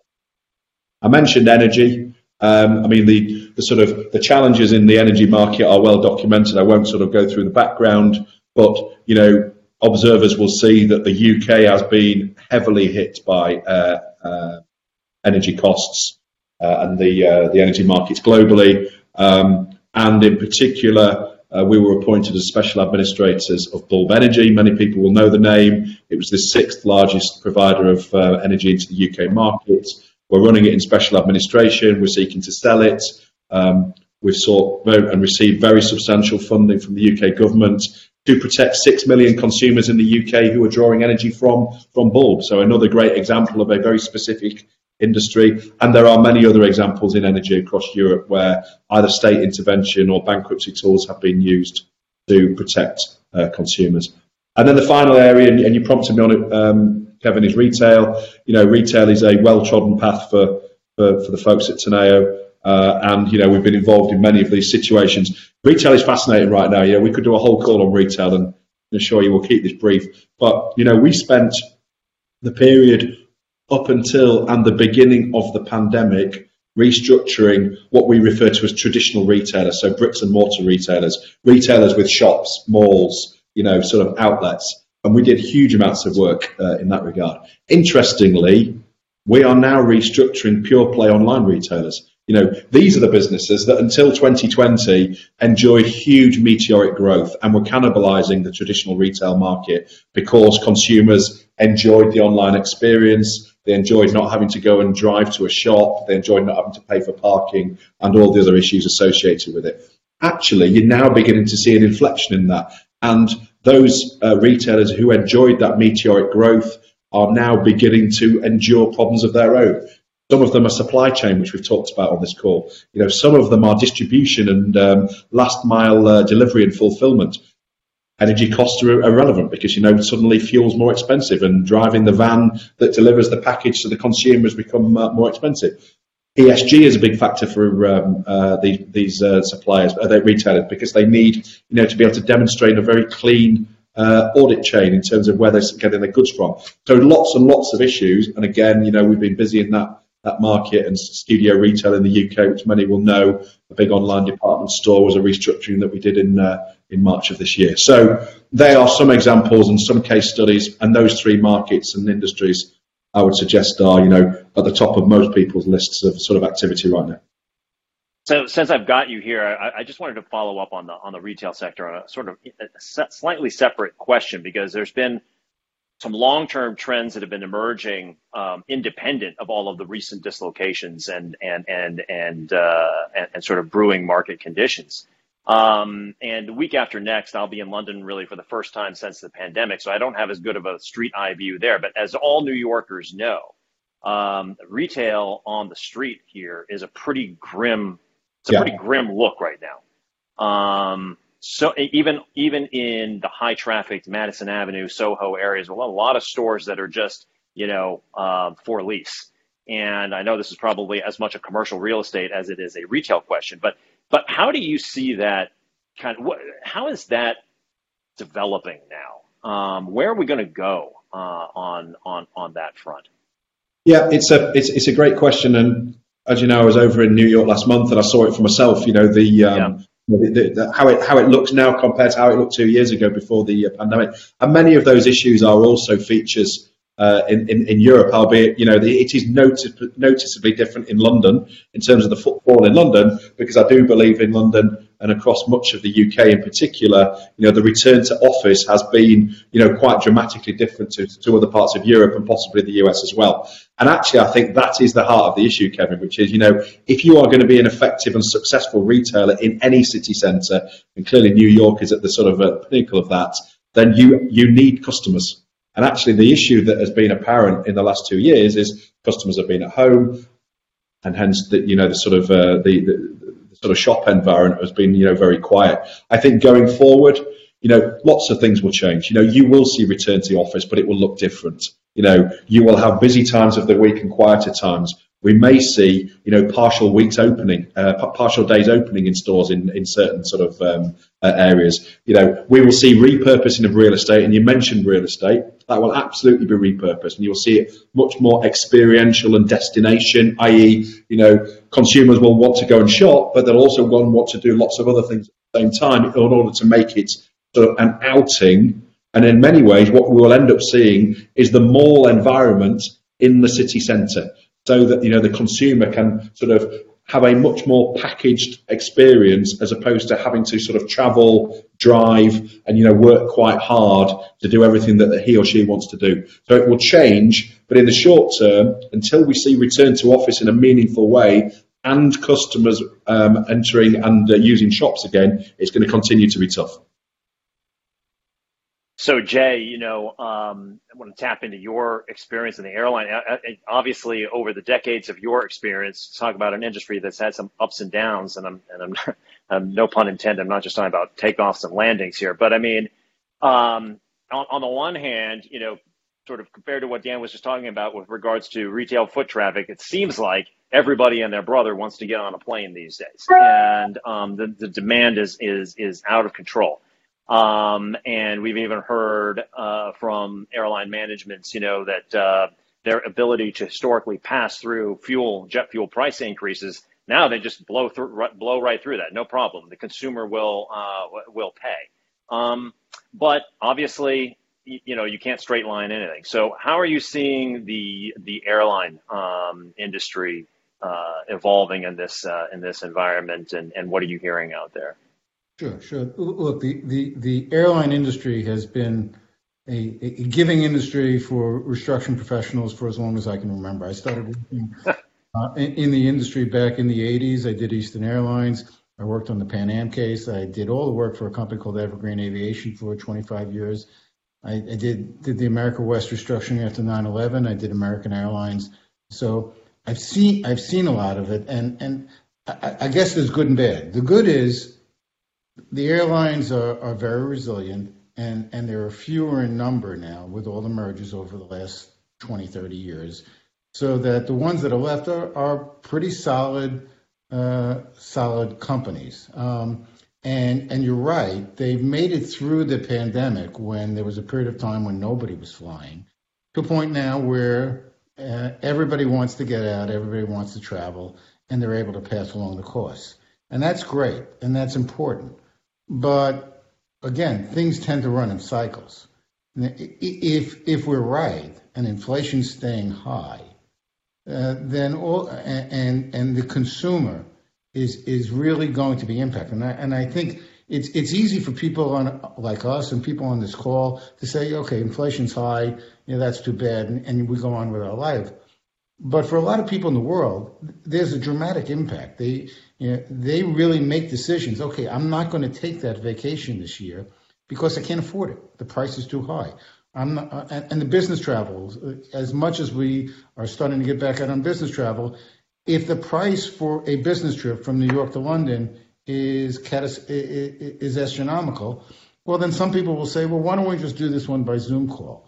I mentioned energy. Um, I mean, the, the sort of the challenges in the energy market are well documented. I won't sort of go through the background, but you know, observers will see that the UK has been heavily hit by uh, uh, energy costs uh, and the uh, the energy markets globally, um, and in particular. Uh, we were appointed as special administrators of Bulb Energy. Many people will know the name. It was the sixth largest provider of energy into the UK market. We're running it in special administration. We're seeking to sell it. Um, we've sought and received very substantial funding from the UK government to protect six million consumers in the UK who are drawing energy from from Bulb. So another great example of a very specific industry. And there are many other examples in energy across Europe where either state intervention or bankruptcy tools have been used to protect uh, consumers. And then the final area, and, you prompted me on it, um, Kevin, is retail. You know, retail is a well-trodden path for, for, for the folks at Teneo. Uh, and you know we've been involved in many of these situations. Retail is fascinating right now. You know we could do a whole call on retail, and assure you we'll keep this brief. But you know we spent the period up until and the beginning of the pandemic restructuring what we refer to as traditional retailers, so bricks and mortar retailers, retailers with shops, malls, you know, sort of outlets and we did huge amounts of work uh, in that regard. Interestingly, we are now restructuring pure play online retailers. You know, these are the businesses that until 2020 enjoyed huge meteoric growth and were cannibalizing the traditional retail market because consumers enjoyed the online experience. They enjoyed not having to go and drive to a shop. They enjoyed not having to pay for parking and all the other issues associated with it. Actually, you're now beginning to see an inflection in that. And those uh, retailers who enjoyed that meteoric growth are now beginning to endure problems of their own. Some of them are supply chain, which we've talked about on this call. You know, some of them are distribution and um, last mile uh, delivery and fulfillment. Energy costs are irrelevant because you know suddenly fuel's more expensive and driving the van that delivers the package to the consumer has become uh, more expensive. ESG is a big factor for um, uh, the, these uh, suppliers, uh, their retailers, because they need, you know, to be able to demonstrate a very clean uh, audit chain in terms of where they're getting their goods from. So lots and lots of issues. And again, you know, we've been busy in that that market and Studio Retail in the UK, which many will know. A big online department store was a restructuring that we did in uh, in March of this year. So they are some examples and some case studies, and those three markets and industries I would suggest are, you know, at the top of most people's lists of sort of activity right now. So since I've got you here, I, I, just wanted to follow up on the on the retail sector on a sort of a slightly separate question because there's been some long-term trends that have been emerging um, independent of all of the recent dislocations and and and and, uh, and, and sort of brewing market conditions. Um, and the week after next, I'll be in London really for the first time since the pandemic. So I don't have as good of a street eye view there. But as all New Yorkers know, um, retail on the street here is a pretty grim, it's a yeah. pretty grim look right now. Um, so even even in the high trafficked Madison Avenue, Soho areas, well, a lot of stores that are just you know uh, for lease. And I know this is probably as much a commercial real estate as it is a retail question, but but how do you see that kind of? What, how is that developing now? Um, where are we going to go uh, on on on that front? Yeah, it's a it's it's a great question, and as you know, I was over in New York last month, and I saw it for myself. You know the. Um, yeah. The, the, the, how it how it looks now compared to how it looked two years ago before the uh, pandemic, and many of those issues are also features uh, in, in, in, Europe, albeit you know the, it is notice, noticeably different in London in terms of the footfall in London, because I do believe in London and across much of the UK in particular, you know the return to office has been you know quite dramatically different to, to other parts of Europe and possibly the US as well. And actually, I think that is the heart of the issue, Kevin, which is you know if you are going to be an effective and successful retailer in any city centre, and clearly New York is at the sort of uh, pinnacle of that, then you you need customers and actually, the issue that has been apparent in the last two years is customers have been at home, and hence the you know the sort of uh, the, the, the, sort of shop environment has been you know very quiet. I think going forward, you know, lots of things will change. You know, you will see return to the office, but it will look different. You know, you will have busy times of the week and quieter times. We may see, you know, partial weeks opening, uh, partial days opening in stores in, in certain sort of um, uh, areas. You know, we will see repurposing of real estate, and you mentioned real estate. That will absolutely be repurposed, and you'll see it much more experiential and destination. I.e., you know, consumers will want to go and shop, but they'll also want to do lots of other things at the same time in order to make it sort of an outing. And in many ways, what we will end up seeing is the mall environment in the city centre so that you know the consumer can sort of have a much more packaged experience as opposed to having to sort of travel, drive, and you know work quite hard to do everything that he or she wants to do. So it will change, but in the short term, until we see return to office in a meaningful way and customers um, entering and uh, using shops again, it's going to continue to be tough. So Jay, you know, um, I want to tap into your experience in the airline. Obviously, over the decades of your experience, talk about an industry that's had some ups and downs, and I'm, and I'm, I'm no pun intended. I'm not just talking about takeoffs and landings here, but I mean, um, on, on the one hand, you know, sort of compared to what Dan was just talking about with regards to retail foot traffic, it seems like everybody and their brother wants to get on a plane these days, and um, the, the demand is is is out of control. Um, and we've even heard uh, from airline managements, you know, that uh, their ability to historically pass through fuel, jet fuel price increases, now they just blow through, blow right through that, no problem. The consumer will uh, will pay. Um, but obviously, you know, you can't straight line anything. So, how are you seeing the the airline um, industry uh, evolving in this uh, in this environment, and, and what are you hearing out there? Sure, sure. Look, the, the, the airline industry has been a, giving industry for restructuring professionals for as long as I can remember. I started working uh, in, the industry back in the 80s. I did Eastern Airlines. I worked on the Pan Am case. I did all the work for a company called Evergreen Aviation for 25 years. I, did, did the America West restructuring after 9/11. I did American Airlines. So I've seen I've seen a lot of it, and I guess there's good and bad. The good is the airlines are, very resilient, and, there are fewer in number now with all the mergers over the last 20, 30 years. So that the ones that are left are, pretty solid, uh, solid companies. Um, and and you're right, they've made it through the pandemic when there was a period of time when nobody was flying, to a point now where uh, everybody wants to get out, everybody wants to travel, and they're able to pass along the costs. And that's great, and that's important. But again, things tend to run in cycles. If if we're right and inflation's staying high, uh, then all and and the consumer is is really going to be impacted. And I, and I think it's it's easy for people on like us and people on this call to say, okay, inflation's high, you know, that's too bad, and, and we go on with our life. But for a lot of people in the world, there's a dramatic impact. They you know, they really make decisions. Okay, I'm not going to take that vacation this year because I can't afford it. The price is too high. Not, uh, and, the business travel, as much as we are starting to get back out on business travel, if the price for a business trip from New York to London is is astronomical, well, then some people will say, well, why don't we just do this one by Zoom call?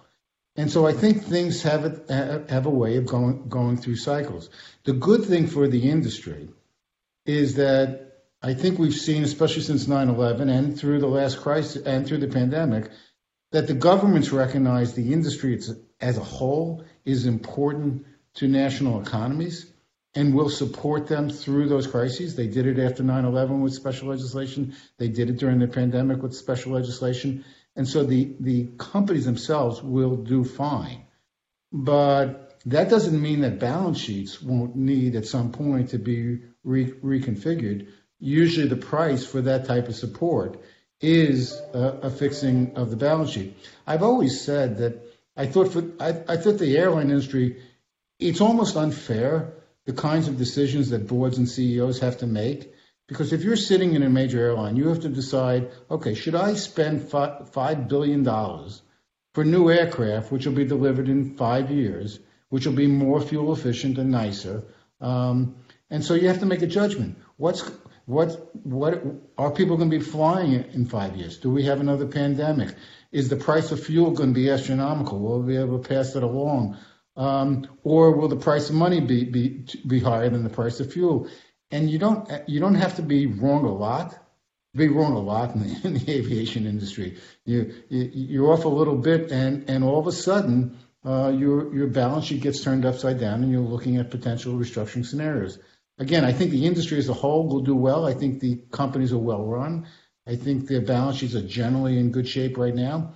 And so I think things have a, have a way of going going through cycles. The good thing for the industry is that I think we've seen, especially since 9/11 and through the last crisis and through the pandemic, that the governments recognize the industry as a whole is important to national economies and will support them through those crises. They did it after 9/11 with special legislation. They did it during the pandemic with special legislation. And so the, the companies themselves will do fine. But that doesn't mean that balance sheets won't need at some point to be re- reconfigured, usually the price for that type of support is a, a, fixing of the balance sheet. I've always said that I thought for I, I thought the airline industry, it's almost unfair the kinds of decisions that boards and CEOs have to make. Because if you're sitting in a major airline, you have to decide, okay, should I spend five billion dollars for new aircraft, which will be delivered in five years, which will be more fuel efficient and nicer? Um, and so you have to make a judgment. What's what what are people going to be flying in five years? Do we have another pandemic? Is the price of fuel going to be astronomical? Will we be able to pass it along? Um, or will the price of money be, be be higher than the price of fuel? And you don't you don't have to be wrong a lot. Be wrong a lot in the, in the aviation industry. You, you you're off a little bit, and and all of a sudden uh, your your balance sheet gets turned upside down, and you're looking at potential restructuring scenarios. Again, I think the industry as a whole will do well. I think the companies are well run. I think their balance sheets are generally in good shape right now.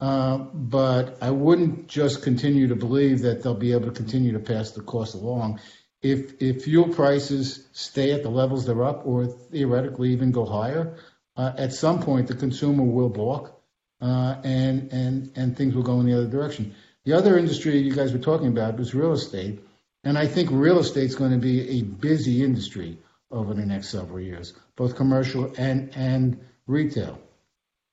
Uh, but I wouldn't just continue to believe that they'll be able to continue to pass the cost along. If if fuel prices stay at the levels they're up, or theoretically even go higher, uh, at some point the consumer will balk, uh, and and and things will go in the other direction. The other industry you guys were talking about was real estate, and I think real estate is going to be a busy industry over the next several years, both commercial and and retail.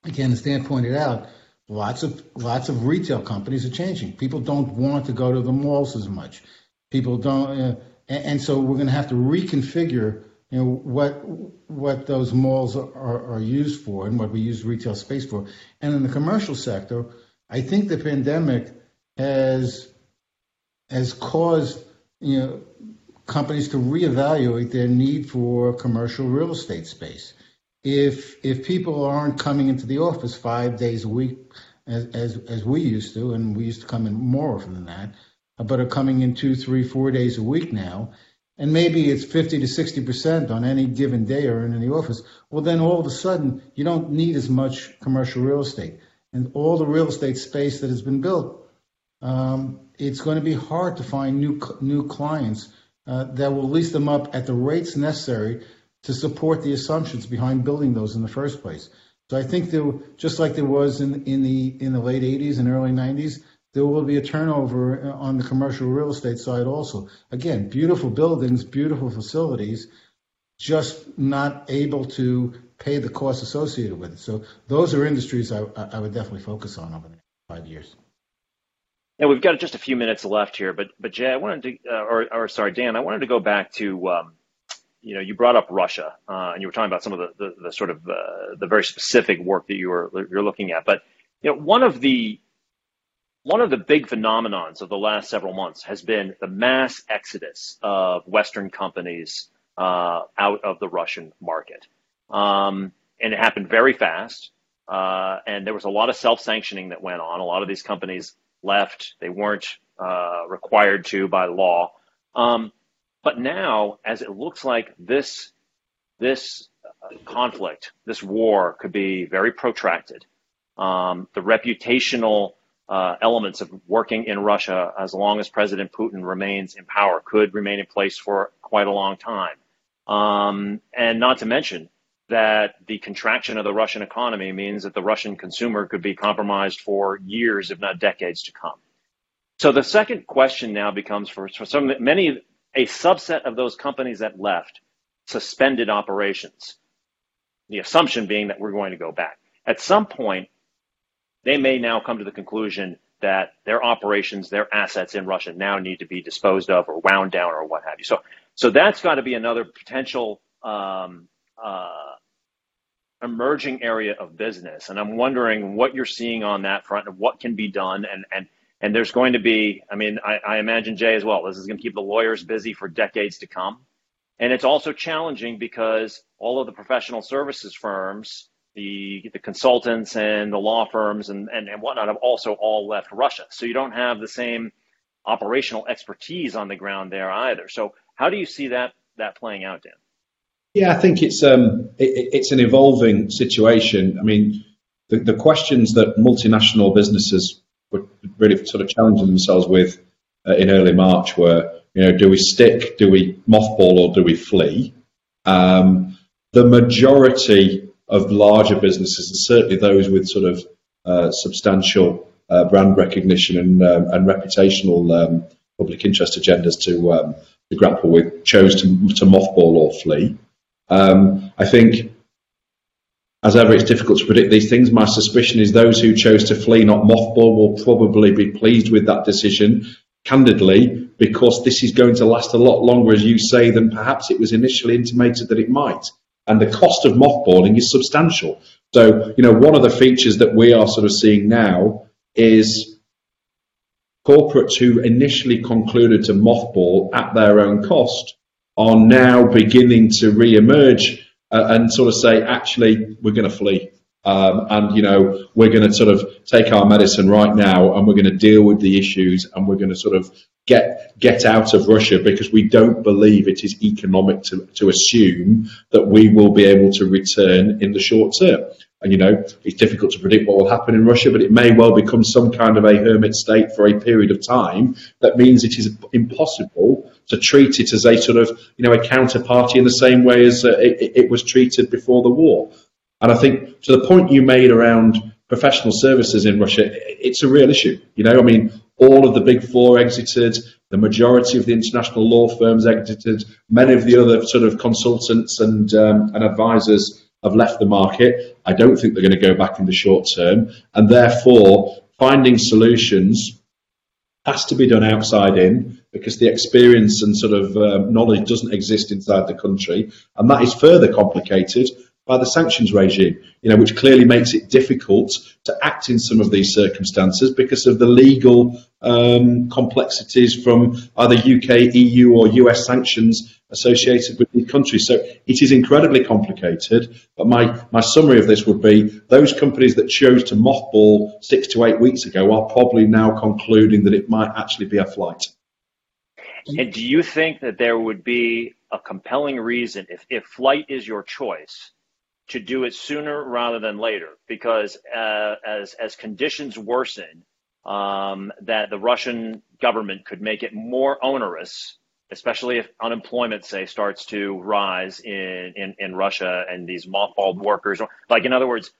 Again, as Dan pointed out, lots of lots of retail companies are changing. People don't want to go to the malls as much. People don't, uh, and, and, so we're going to have to reconfigure, you know, what what those malls are, are used for and what we use retail space for. And in the commercial sector, I think the pandemic has has caused you know companies to reevaluate their need for commercial real estate space if if people aren't coming into the office five days a week as as, as we used to, and we used to come in more often than that, but are coming in two, three, four days a week now, and maybe it's 50 to 60 percent on any given day or in the office, well, then all of a sudden you don't need as much commercial real estate. And all the real estate space that has been built, um, it's going to be hard to find new new clients uh, that will lease them up at the rates necessary to support the assumptions behind building those in the first place. So I think there, just like there was in, in the in the late 80s and early 90s, there will be a turnover on the commercial real estate side also. Again, beautiful buildings, beautiful facilities, just not able to pay the costs associated with it. So those are industries I, I would definitely focus on over the next five years. Yeah, we've got just a few minutes left here, but but Jay, I wanted to, uh, or, or sorry, Dan, I wanted to go back to um, you know, you brought up Russia, uh, and you were talking about some of the, the, the sort of uh, the very specific work that you were you're looking at. But you know, one of the one of the big phenomenons of the last several months has been the mass exodus of Western companies uh, out of the Russian market, um, and it happened very fast. Uh, and there was a lot of self-sanctioning that went on. A lot of these companies left; they weren't uh, required to by law. Um, but now, as it looks like this this uh, conflict, this war, could be very protracted. Um, the reputational uh, elements of working in Russia, as long as President Putin remains in power, could remain in place for quite a long time. Um, and not to mention that the contraction of the Russian economy means that the Russian consumer could be compromised for years, if not decades, to come. So the second question now becomes for, for some many a subset of those companies that left suspended operations. The assumption being that we're going to go back. At some point, they may now come to the conclusion that their operations, their assets in Russia now need to be disposed of or wound down or what have you. So, so that's got to be another potential um, uh, emerging area of business. And I'm wondering what you're seeing on that front and what can be done and, and and there's going to be, I mean, I, I imagine Jay as well. This is going to keep the lawyers busy for decades to come. And it's also challenging because all of the professional services firms, the, the consultants and the law firms and, and, and whatnot have also all left Russia. So you don't have the same operational expertise on the ground there either. So how do you see that, that playing out, Dan? Yeah, I think it's um, it, it's an evolving situation. I mean, the, the questions that multinational businesses were really sort of challenging themselves with uh, in early March were, you know, do we stick, do we mothball, or do we flee? Um, the majority of larger businesses, and certainly those with sort of uh, substantial uh, brand recognition and, um, and reputational um, public interest agendas to, um, to grapple with, chose to, to mothball or flee. Um, I think as ever, it's difficult to predict these things. My suspicion is those who chose to flee, not mothball, will probably be pleased with that decision, candidly, because this is going to last a lot longer, as you say, than perhaps it was initially intimated that it might. And the cost of mothballing is substantial. So, you know, one of the features that we are sort of seeing now is corporates who initially concluded to mothball at their own cost are now beginning to re-emerge uh, and sort of say, actually, we're going to flee. Um, and you know we're going to sort of take our medicine right now, and we're going to deal with the issues, and we're going to sort of get get out of Russia because we don't believe it is economic to, to assume that we will be able to return in the short term. And you know it's difficult to predict what will happen in Russia, but it may well become some kind of a hermit state for a period of time. That means it is impossible to treat it as a sort of you know a counterparty in the same way as uh, it, it was treated before the war. And I think to the point you made around professional services in Russia, it's a real issue. You know, I mean, all of the big four exited, the majority of the international law firms exited, many of the other sort of consultants and um, and advisors have left the market. I don't think they're going to go back in the short term, and therefore finding solutions has to be done outside in because the experience and sort of um, knowledge doesn't exist inside the country, and that is further complicated by the sanctions regime, you know, which clearly makes it difficult to act in some of these circumstances because of the legal um, complexities from either UK, EU, or US sanctions associated with these countries. So it is incredibly complicated. But my, my summary of this would be those companies that chose to mothball six to eight weeks ago are probably now concluding that it might actually be a flight. And do you think that there would be a compelling reason if, if flight is your choice? To do it sooner rather than later because uh, as as conditions worsen, um, that the Russian government could make it more onerous, especially if unemployment, say, starts to rise in, in, in Russia and these mothballed workers. Like, in other words,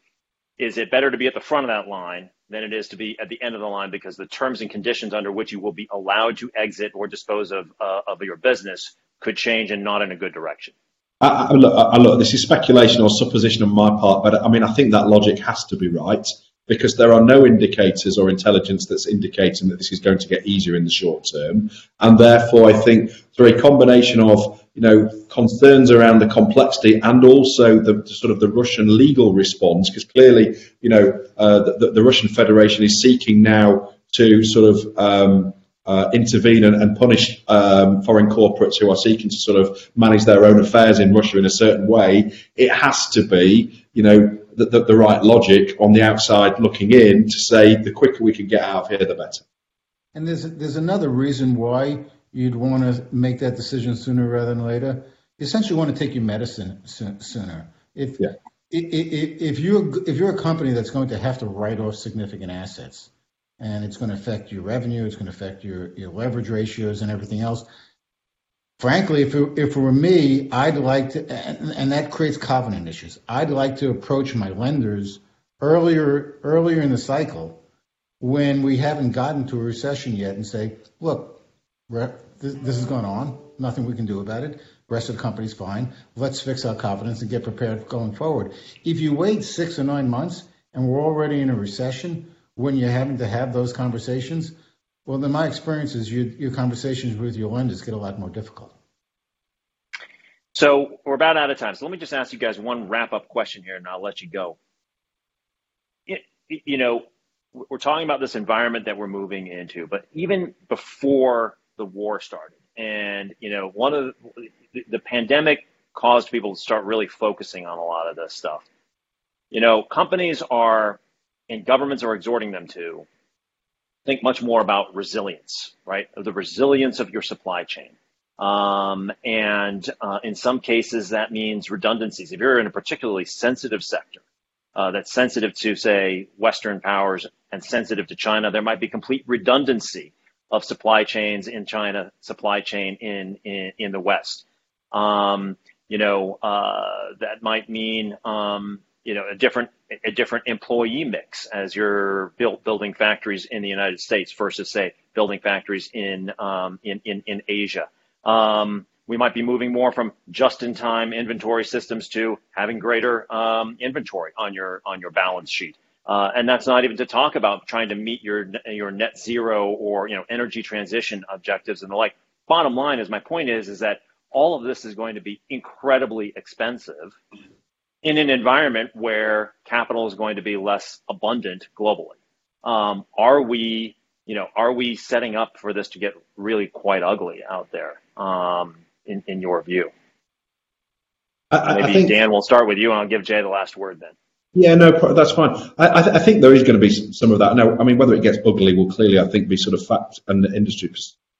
is it better to be at the front of that line than it is to be at the end of the line because the terms and conditions under which you will be allowed to exit or dispose of, uh, of your business could change and not in a good direction? I, I, look, I, look, this is speculation or supposition on my part, but I mean, I think that logic has to be right because there are no indicators or intelligence that's indicating that this is going to get easier in the short term. And therefore, I think through a combination of you know concerns around the complexity and also the, sort of the Russian legal response, because clearly you know uh, the, the, Russian Federation is seeking now to sort of um, uh, intervene and, and punish um, foreign corporates who are seeking to sort of manage their own affairs in Russia in a certain way, it has to be, you know, the, the, the, right logic on the outside looking in to say the quicker we can get out of here, the better. And there's there's another reason why you'd want to make that decision sooner rather than later. You essentially want to take your medicine sooner. If yeah. if, if you're if you're a company that's going to have to write off significant assets, and it's going to affect your revenue, it's going to affect your, your leverage ratios and everything else. Frankly, if it, if it were me, I'd like to, and, and that creates covenant issues. I'd like to approach my lenders earlier earlier in the cycle when we haven't gotten to a recession yet and say, look, this, this is going on, nothing we can do about it. Rest of the company's fine. Let's fix our covenants and get prepared going forward. If you wait six or nine months and we're already in a recession, when you're having to have those conversations, well, then my experience is you, your conversations with your lenders get a lot more difficult. So we're about out of time. So let me just ask you guys one wrap up question here, and I'll let you go. It, you know, we're talking about this environment that we're moving into, but even before the war started, and you know, one of the, the pandemic caused people to start really focusing on a lot of this stuff. You know, companies are and governments are exhorting them to think much more about resilience, right? The resilience of your supply chain. Um, and uh, in some cases, that means redundancies. If you're in a particularly sensitive sector uh, that's sensitive to, say, Western powers and sensitive to China, there might be complete redundancy of supply chains in China, supply chain in in, in the West. Um, you know, uh, that might mean um, you know a different a different employee mix as you're built building factories in the United States versus say building factories in um, in, in, in Asia. Um, we might be moving more from just-in-time inventory systems to having greater um, inventory on your on your balance sheet. Uh, and that's not even to talk about trying to meet your your net zero or you know energy transition objectives and the like. Bottom line is my point is is that all of this is going to be incredibly expensive in an environment where capital is going to be less abundant globally. Um, are we, you know, are we setting up for this to get really quite ugly out there? Um, in, in your view, I, maybe I think, Dan, we'll start with you, and I'll give Jay the last word then. Yeah, no, that's fine. I, I, think there is going to be some of that. Now, I mean, whether it gets ugly will clearly, I think, be sort of fact and industry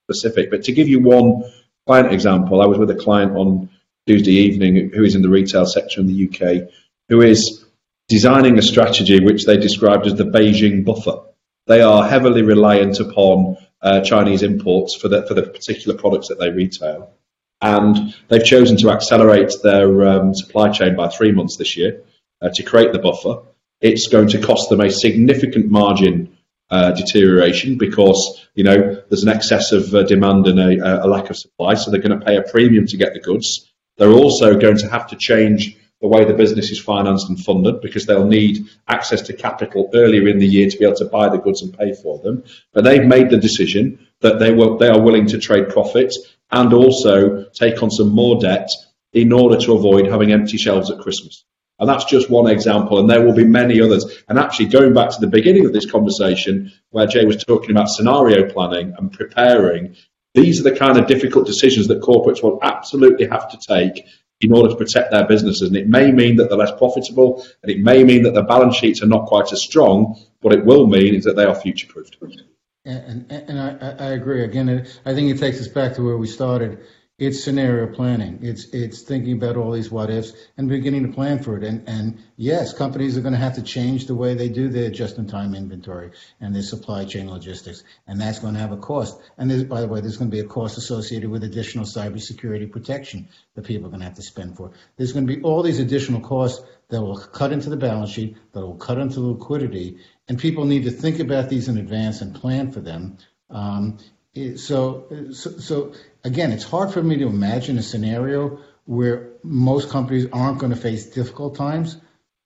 specific. But to give you one client example, I was with a client on Tuesday evening who is in the retail sector in the UK, who is designing a strategy which they described as the Beijing buffer. They are heavily reliant upon uh, Chinese imports for the, for the particular products that they retail. And they've chosen to accelerate their um, supply chain by three months this year uh, to create the buffer. It's going to cost them a significant margin uh, deterioration because you know there's an excess of uh, demand and a, a, lack of supply, so they're going to pay a premium to get the goods. They're also going to have to change the way the business is financed and funded because they'll need access to capital earlier in the year to be able to buy the goods and pay for them. But they've made the decision that they will they are willing to trade profits and also take on some more debt in order to avoid having empty shelves at Christmas. And that's just one example, and there will be many others. And actually, going back to the beginning of this conversation, where Jay was talking about scenario planning and preparing, these are the kind of difficult decisions that corporates will absolutely have to take in order to protect their businesses. And it may mean that they're less profitable, and it may mean that their balance sheets are not quite as strong. What it will mean is that they are future proofed. And, and, and I, I, agree. Again, I think it takes us back to where we started it's scenario planning. It's it's thinking about all these what ifs and beginning to plan for it. And and yes, companies are going to have to change the way they do their just-in-time inventory and their supply chain logistics, and that's going to have a cost. And by the way, there's going to be a cost associated with additional cybersecurity protection that people are going to have to spend for. There's going to be all these additional costs that will cut into the balance sheet, that will cut into liquidity, and people need to think about these in advance and plan for them. Um, so, so, so again, it's hard for me to imagine a scenario where most companies aren't going to face difficult times,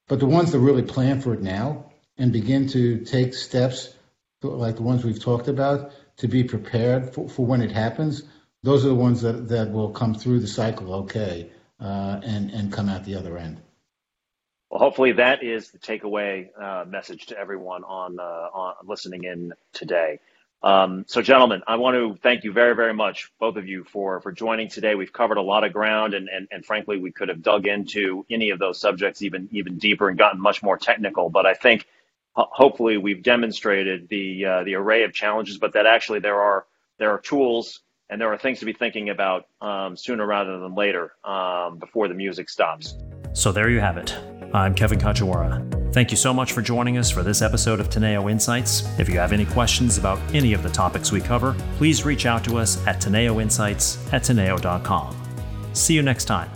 but the ones that really plan for it now and begin to take steps like the ones we've talked about to be prepared for, for when it happens, those are the ones that, that will come through the cycle okay uh, and, and come out the other end. Well, hopefully that is the takeaway uh, message to everyone on, uh, on listening in today. Um, so, gentlemen, I want to thank you very, very much, both of you, for for joining today. We've covered a lot of ground, and and, and frankly, we could have dug into any of those subjects even even deeper and gotten much more technical. But I think hopefully we've demonstrated the uh, the array of challenges, but that actually there are there are tools and there are things to be thinking about um, sooner rather than later um, before the music stops. So there you have it. I'm Kevin Kajiwara. Thank you so much for joining us for this episode of Teneo Insights. If you have any questions about any of the topics we cover, please reach out to us at teneoinsights at teneo.com. See you next time.